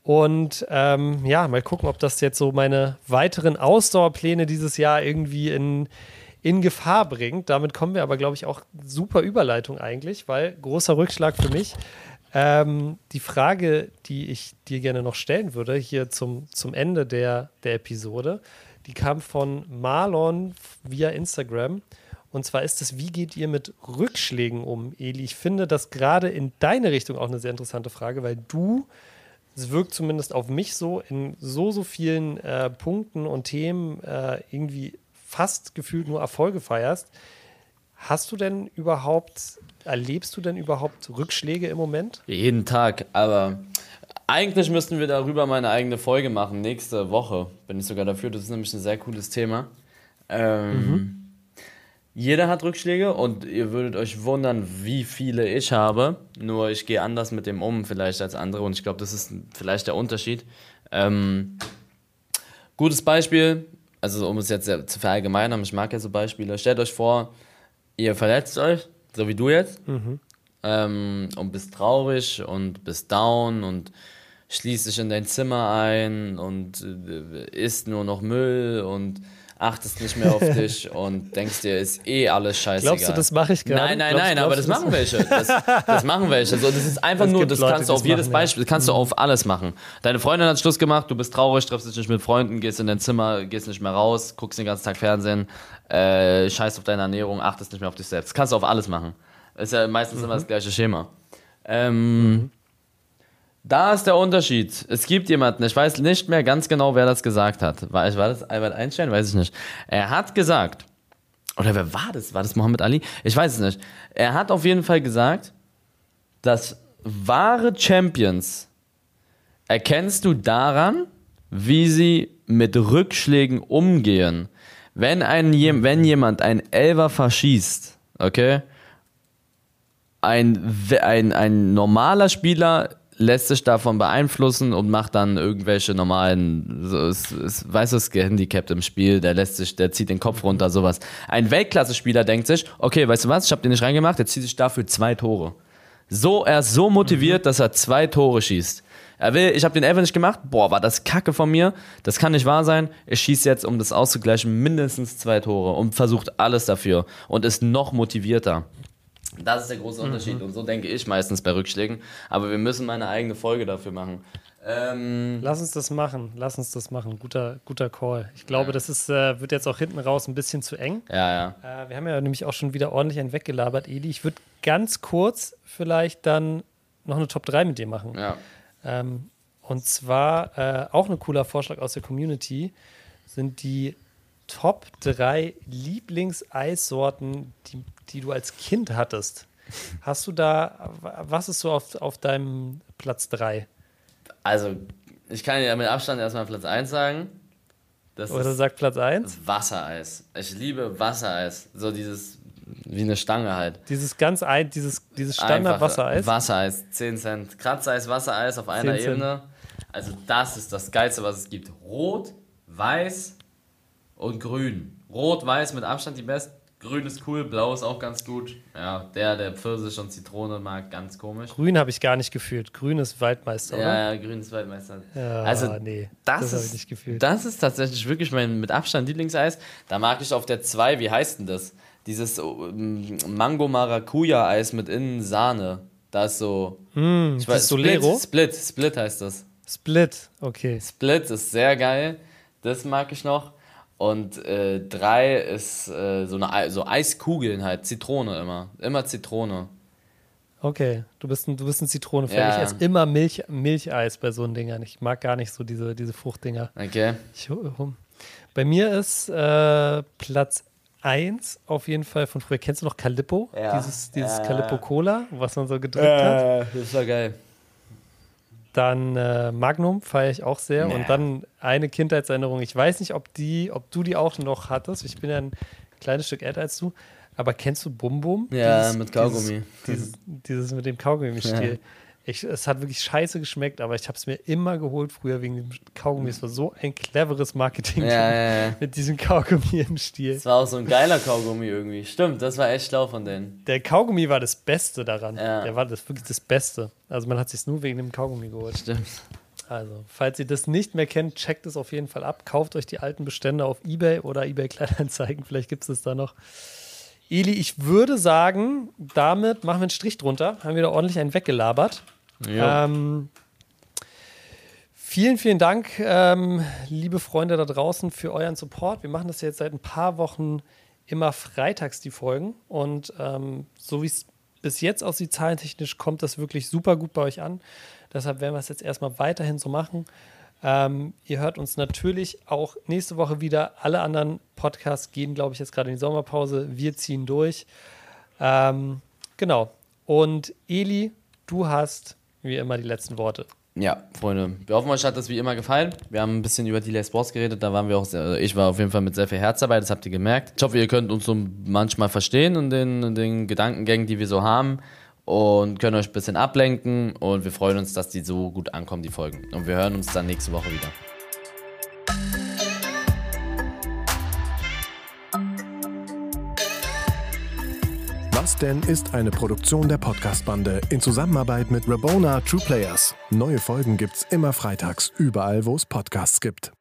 [SPEAKER 2] Und ähm, ja, mal gucken, ob das jetzt so meine weiteren Ausdauerpläne dieses Jahr irgendwie in, in Gefahr bringt. Damit kommen wir aber, glaube ich, auch super Überleitung eigentlich, weil großer Rückschlag für mich. Ähm, die Frage, die ich dir gerne noch stellen würde, hier zum, zum Ende der, der Episode, die kam von Marlon via Instagram. Und zwar ist es, wie geht ihr mit Rückschlägen um, Eli? Ich finde das gerade in deine Richtung auch eine sehr interessante Frage, weil du, es wirkt zumindest auf mich so, in so, so vielen äh, Punkten und Themen äh, irgendwie fast gefühlt nur Erfolge feierst. Hast du denn überhaupt, erlebst du denn überhaupt Rückschläge im Moment?
[SPEAKER 1] Jeden Tag, aber eigentlich müssten wir darüber meine eigene Folge machen. Nächste Woche bin ich sogar dafür. Das ist nämlich ein sehr cooles Thema. Ähm, mhm. Jeder hat Rückschläge und ihr würdet euch wundern, wie viele ich habe. Nur ich gehe anders mit dem um, vielleicht als andere. Und ich glaube, das ist vielleicht der Unterschied. Ähm, gutes Beispiel, also um es jetzt zu verallgemeinern, ich mag ja so Beispiele. Stellt euch vor, ihr verletzt euch, so wie du jetzt, mhm. ähm, und bist traurig und bist down und schließt dich in dein Zimmer ein und äh, isst nur noch Müll und achtest nicht mehr auf dich und denkst dir, ist eh alles scheiße.
[SPEAKER 2] Glaubst du, das mache ich gerade?
[SPEAKER 1] Nein, nein, glaubst, nein, aber das machen welche. Das, das machen welche. So, das ist einfach das nur, das Leute, kannst du auf jedes machen, Beispiel, das kannst du auf alles machen. Deine Freundin hat Schluss gemacht, du bist traurig, triffst dich nicht mit Freunden, gehst in dein Zimmer, gehst nicht mehr raus, guckst den ganzen Tag Fernsehen, äh, scheißt auf deine Ernährung, achtest nicht mehr auf dich selbst. Das kannst du auf alles machen. Ist ja meistens mhm. immer das gleiche Schema. Ähm, mhm. Da ist der Unterschied. Es gibt jemanden, ich weiß nicht mehr ganz genau, wer das gesagt hat. War, war das Albert Einstein? Weiß ich nicht. Er hat gesagt, oder wer war das? War das Muhammad Ali? Ich weiß es nicht. Er hat auf jeden Fall gesagt, dass wahre Champions erkennst du daran, wie sie mit Rückschlägen umgehen. Wenn, ein, wenn jemand ein Elver verschießt, okay, ein, ein, ein normaler Spieler lässt sich davon beeinflussen und macht dann irgendwelche normalen, so, ist, ist, weißt du, ist gehandicapt im Spiel, der lässt sich, der zieht den Kopf runter, sowas. Ein Weltklasse-Spieler denkt sich, okay, weißt du was, ich habe den nicht reingemacht, der zieht sich dafür zwei Tore. So, er ist so motiviert, mhm. dass er zwei Tore schießt. Er will, ich habe den Elfer nicht gemacht, boah, war das Kacke von mir, das kann nicht wahr sein. Er schießt jetzt, um das auszugleichen, mindestens zwei Tore und versucht alles dafür und ist noch motivierter. Das ist der große Unterschied. Mhm. Und so denke ich meistens bei Rückschlägen. Aber wir müssen mal eine eigene Folge dafür machen.
[SPEAKER 2] Ähm Lass uns das machen. Lass uns das machen. Guter, guter Call. Ich glaube, ja. das ist, äh, wird jetzt auch hinten raus ein bisschen zu eng.
[SPEAKER 1] Ja, ja.
[SPEAKER 2] Äh, wir haben ja nämlich auch schon wieder ordentlich einen weggelabert, Eli. Ich würde ganz kurz vielleicht dann noch eine Top 3 mit dir machen.
[SPEAKER 1] Ja.
[SPEAKER 2] Ähm, und zwar äh, auch ein cooler Vorschlag aus der Community sind die Top 3 Lieblingseissorten, die, die du als Kind hattest. Hast du da, was ist so auf, auf deinem Platz 3?
[SPEAKER 1] Also, ich kann ja mit Abstand erstmal Platz 1 sagen.
[SPEAKER 2] Das Oder sagt Platz 1?
[SPEAKER 1] Wassereis. Ich liebe Wassereis. So dieses, wie eine Stange halt.
[SPEAKER 2] Dieses ganz ein, dieses, dieses Standard-Wassereis?
[SPEAKER 1] Wassereis, 10 Cent. Kratzeis, Wassereis auf einer Ebene. Also, das ist das Geilste, was es gibt. Rot, weiß, und grün. Rot, weiß mit Abstand die besten. Grün ist cool, blau ist auch ganz gut. Ja, der, der Pfirsich und Zitrone mag, ganz komisch.
[SPEAKER 2] Grün habe ich gar nicht gefühlt. Grün ist Waldmeister,
[SPEAKER 1] oder? Ja, ja, grün ist Waldmeister.
[SPEAKER 2] Ja, also, nee, das, das habe ich nicht gefühlt.
[SPEAKER 1] Das ist tatsächlich wirklich mein mit Abstand Lieblingseis. Da mag ich auf der 2, wie heißt denn das? Dieses um, Mango Maracuja Eis mit innen Sahne. Da ist so.
[SPEAKER 2] Mm, ich weiß,
[SPEAKER 1] Split, Split, Split heißt das.
[SPEAKER 2] Split, okay.
[SPEAKER 1] Split ist sehr geil. Das mag ich noch. Und äh, drei ist äh, so eine so Eiskugeln halt, Zitrone immer. Immer Zitrone.
[SPEAKER 2] Okay, du bist ein, du bist ein Zitronenfan. Ja. Ich esse immer Milch, Milcheis bei so Dingern. Ich mag gar nicht so diese, diese Fruchtdinger.
[SPEAKER 1] Okay.
[SPEAKER 2] Ich, bei mir ist äh, Platz 1 auf jeden Fall von früher. Kennst du noch Calippo? Ja. Dieses, dieses ja. Calippo Cola, was man so gedrückt ja,
[SPEAKER 1] hat. Das war geil.
[SPEAKER 2] Dann äh, Magnum feiere ich auch sehr. Ja. Und dann eine Kindheitserinnerung. Ich weiß nicht, ob die, ob du die auch noch hattest. Ich bin ja ein kleines Stück älter als du. Aber kennst du Bum Bum?
[SPEAKER 1] Ja, dieses, mit Kaugummi.
[SPEAKER 2] Dieses, dieses, dieses mit dem Kaugummi-Stil. Ja. Ich, es hat wirklich scheiße geschmeckt, aber ich habe es mir immer geholt früher wegen dem Kaugummi. Es war so ein cleveres Marketing
[SPEAKER 1] ja, ja, ja.
[SPEAKER 2] mit diesem Kaugummi im Stil.
[SPEAKER 1] Es war auch so ein geiler Kaugummi irgendwie. Stimmt, das war echt schlau von denen.
[SPEAKER 2] Der Kaugummi war das Beste daran. Der war das wirklich das Beste. Also man hat sich nur wegen dem Kaugummi geholt.
[SPEAKER 1] Stimmt.
[SPEAKER 2] Also, falls ihr das nicht mehr kennt, checkt es auf jeden Fall ab. Kauft euch die alten Bestände auf Ebay oder Ebay Kleinanzeigen. Vielleicht gibt es es da noch. Eli, ich würde sagen, damit machen wir einen Strich drunter. Haben wir da ordentlich einen weggelabert. Ähm, vielen, vielen Dank, ähm, liebe Freunde da draußen, für euren Support. Wir machen das jetzt seit ein paar Wochen immer freitags, die Folgen. Und ähm, so wie es bis jetzt aussieht, zahlentechnisch, kommt das wirklich super gut bei euch an. Deshalb werden wir es jetzt erstmal weiterhin so machen. Ähm, ihr hört uns natürlich auch nächste Woche wieder. Alle anderen Podcasts gehen, glaube ich, jetzt gerade in die Sommerpause. Wir ziehen durch. Ähm, genau. Und Eli, du hast wie immer die letzten Worte.
[SPEAKER 1] Ja, Freunde, wir hoffen, euch hat das wie immer gefallen. Wir haben ein bisschen über Delay Sports geredet, da waren wir auch, sehr, also ich war auf jeden Fall mit sehr viel Herz dabei, das habt ihr gemerkt. Ich hoffe, ihr könnt uns so manchmal verstehen in den, den Gedankengängen, die wir so haben und können euch ein bisschen ablenken und wir freuen uns, dass die so gut ankommen, die Folgen. Und wir hören uns dann nächste Woche wieder.
[SPEAKER 3] Was denn ist eine Produktion der Podcast-Bande in Zusammenarbeit mit Rabona True Players. Neue Folgen gibt's immer freitags, überall, wo es Podcasts gibt.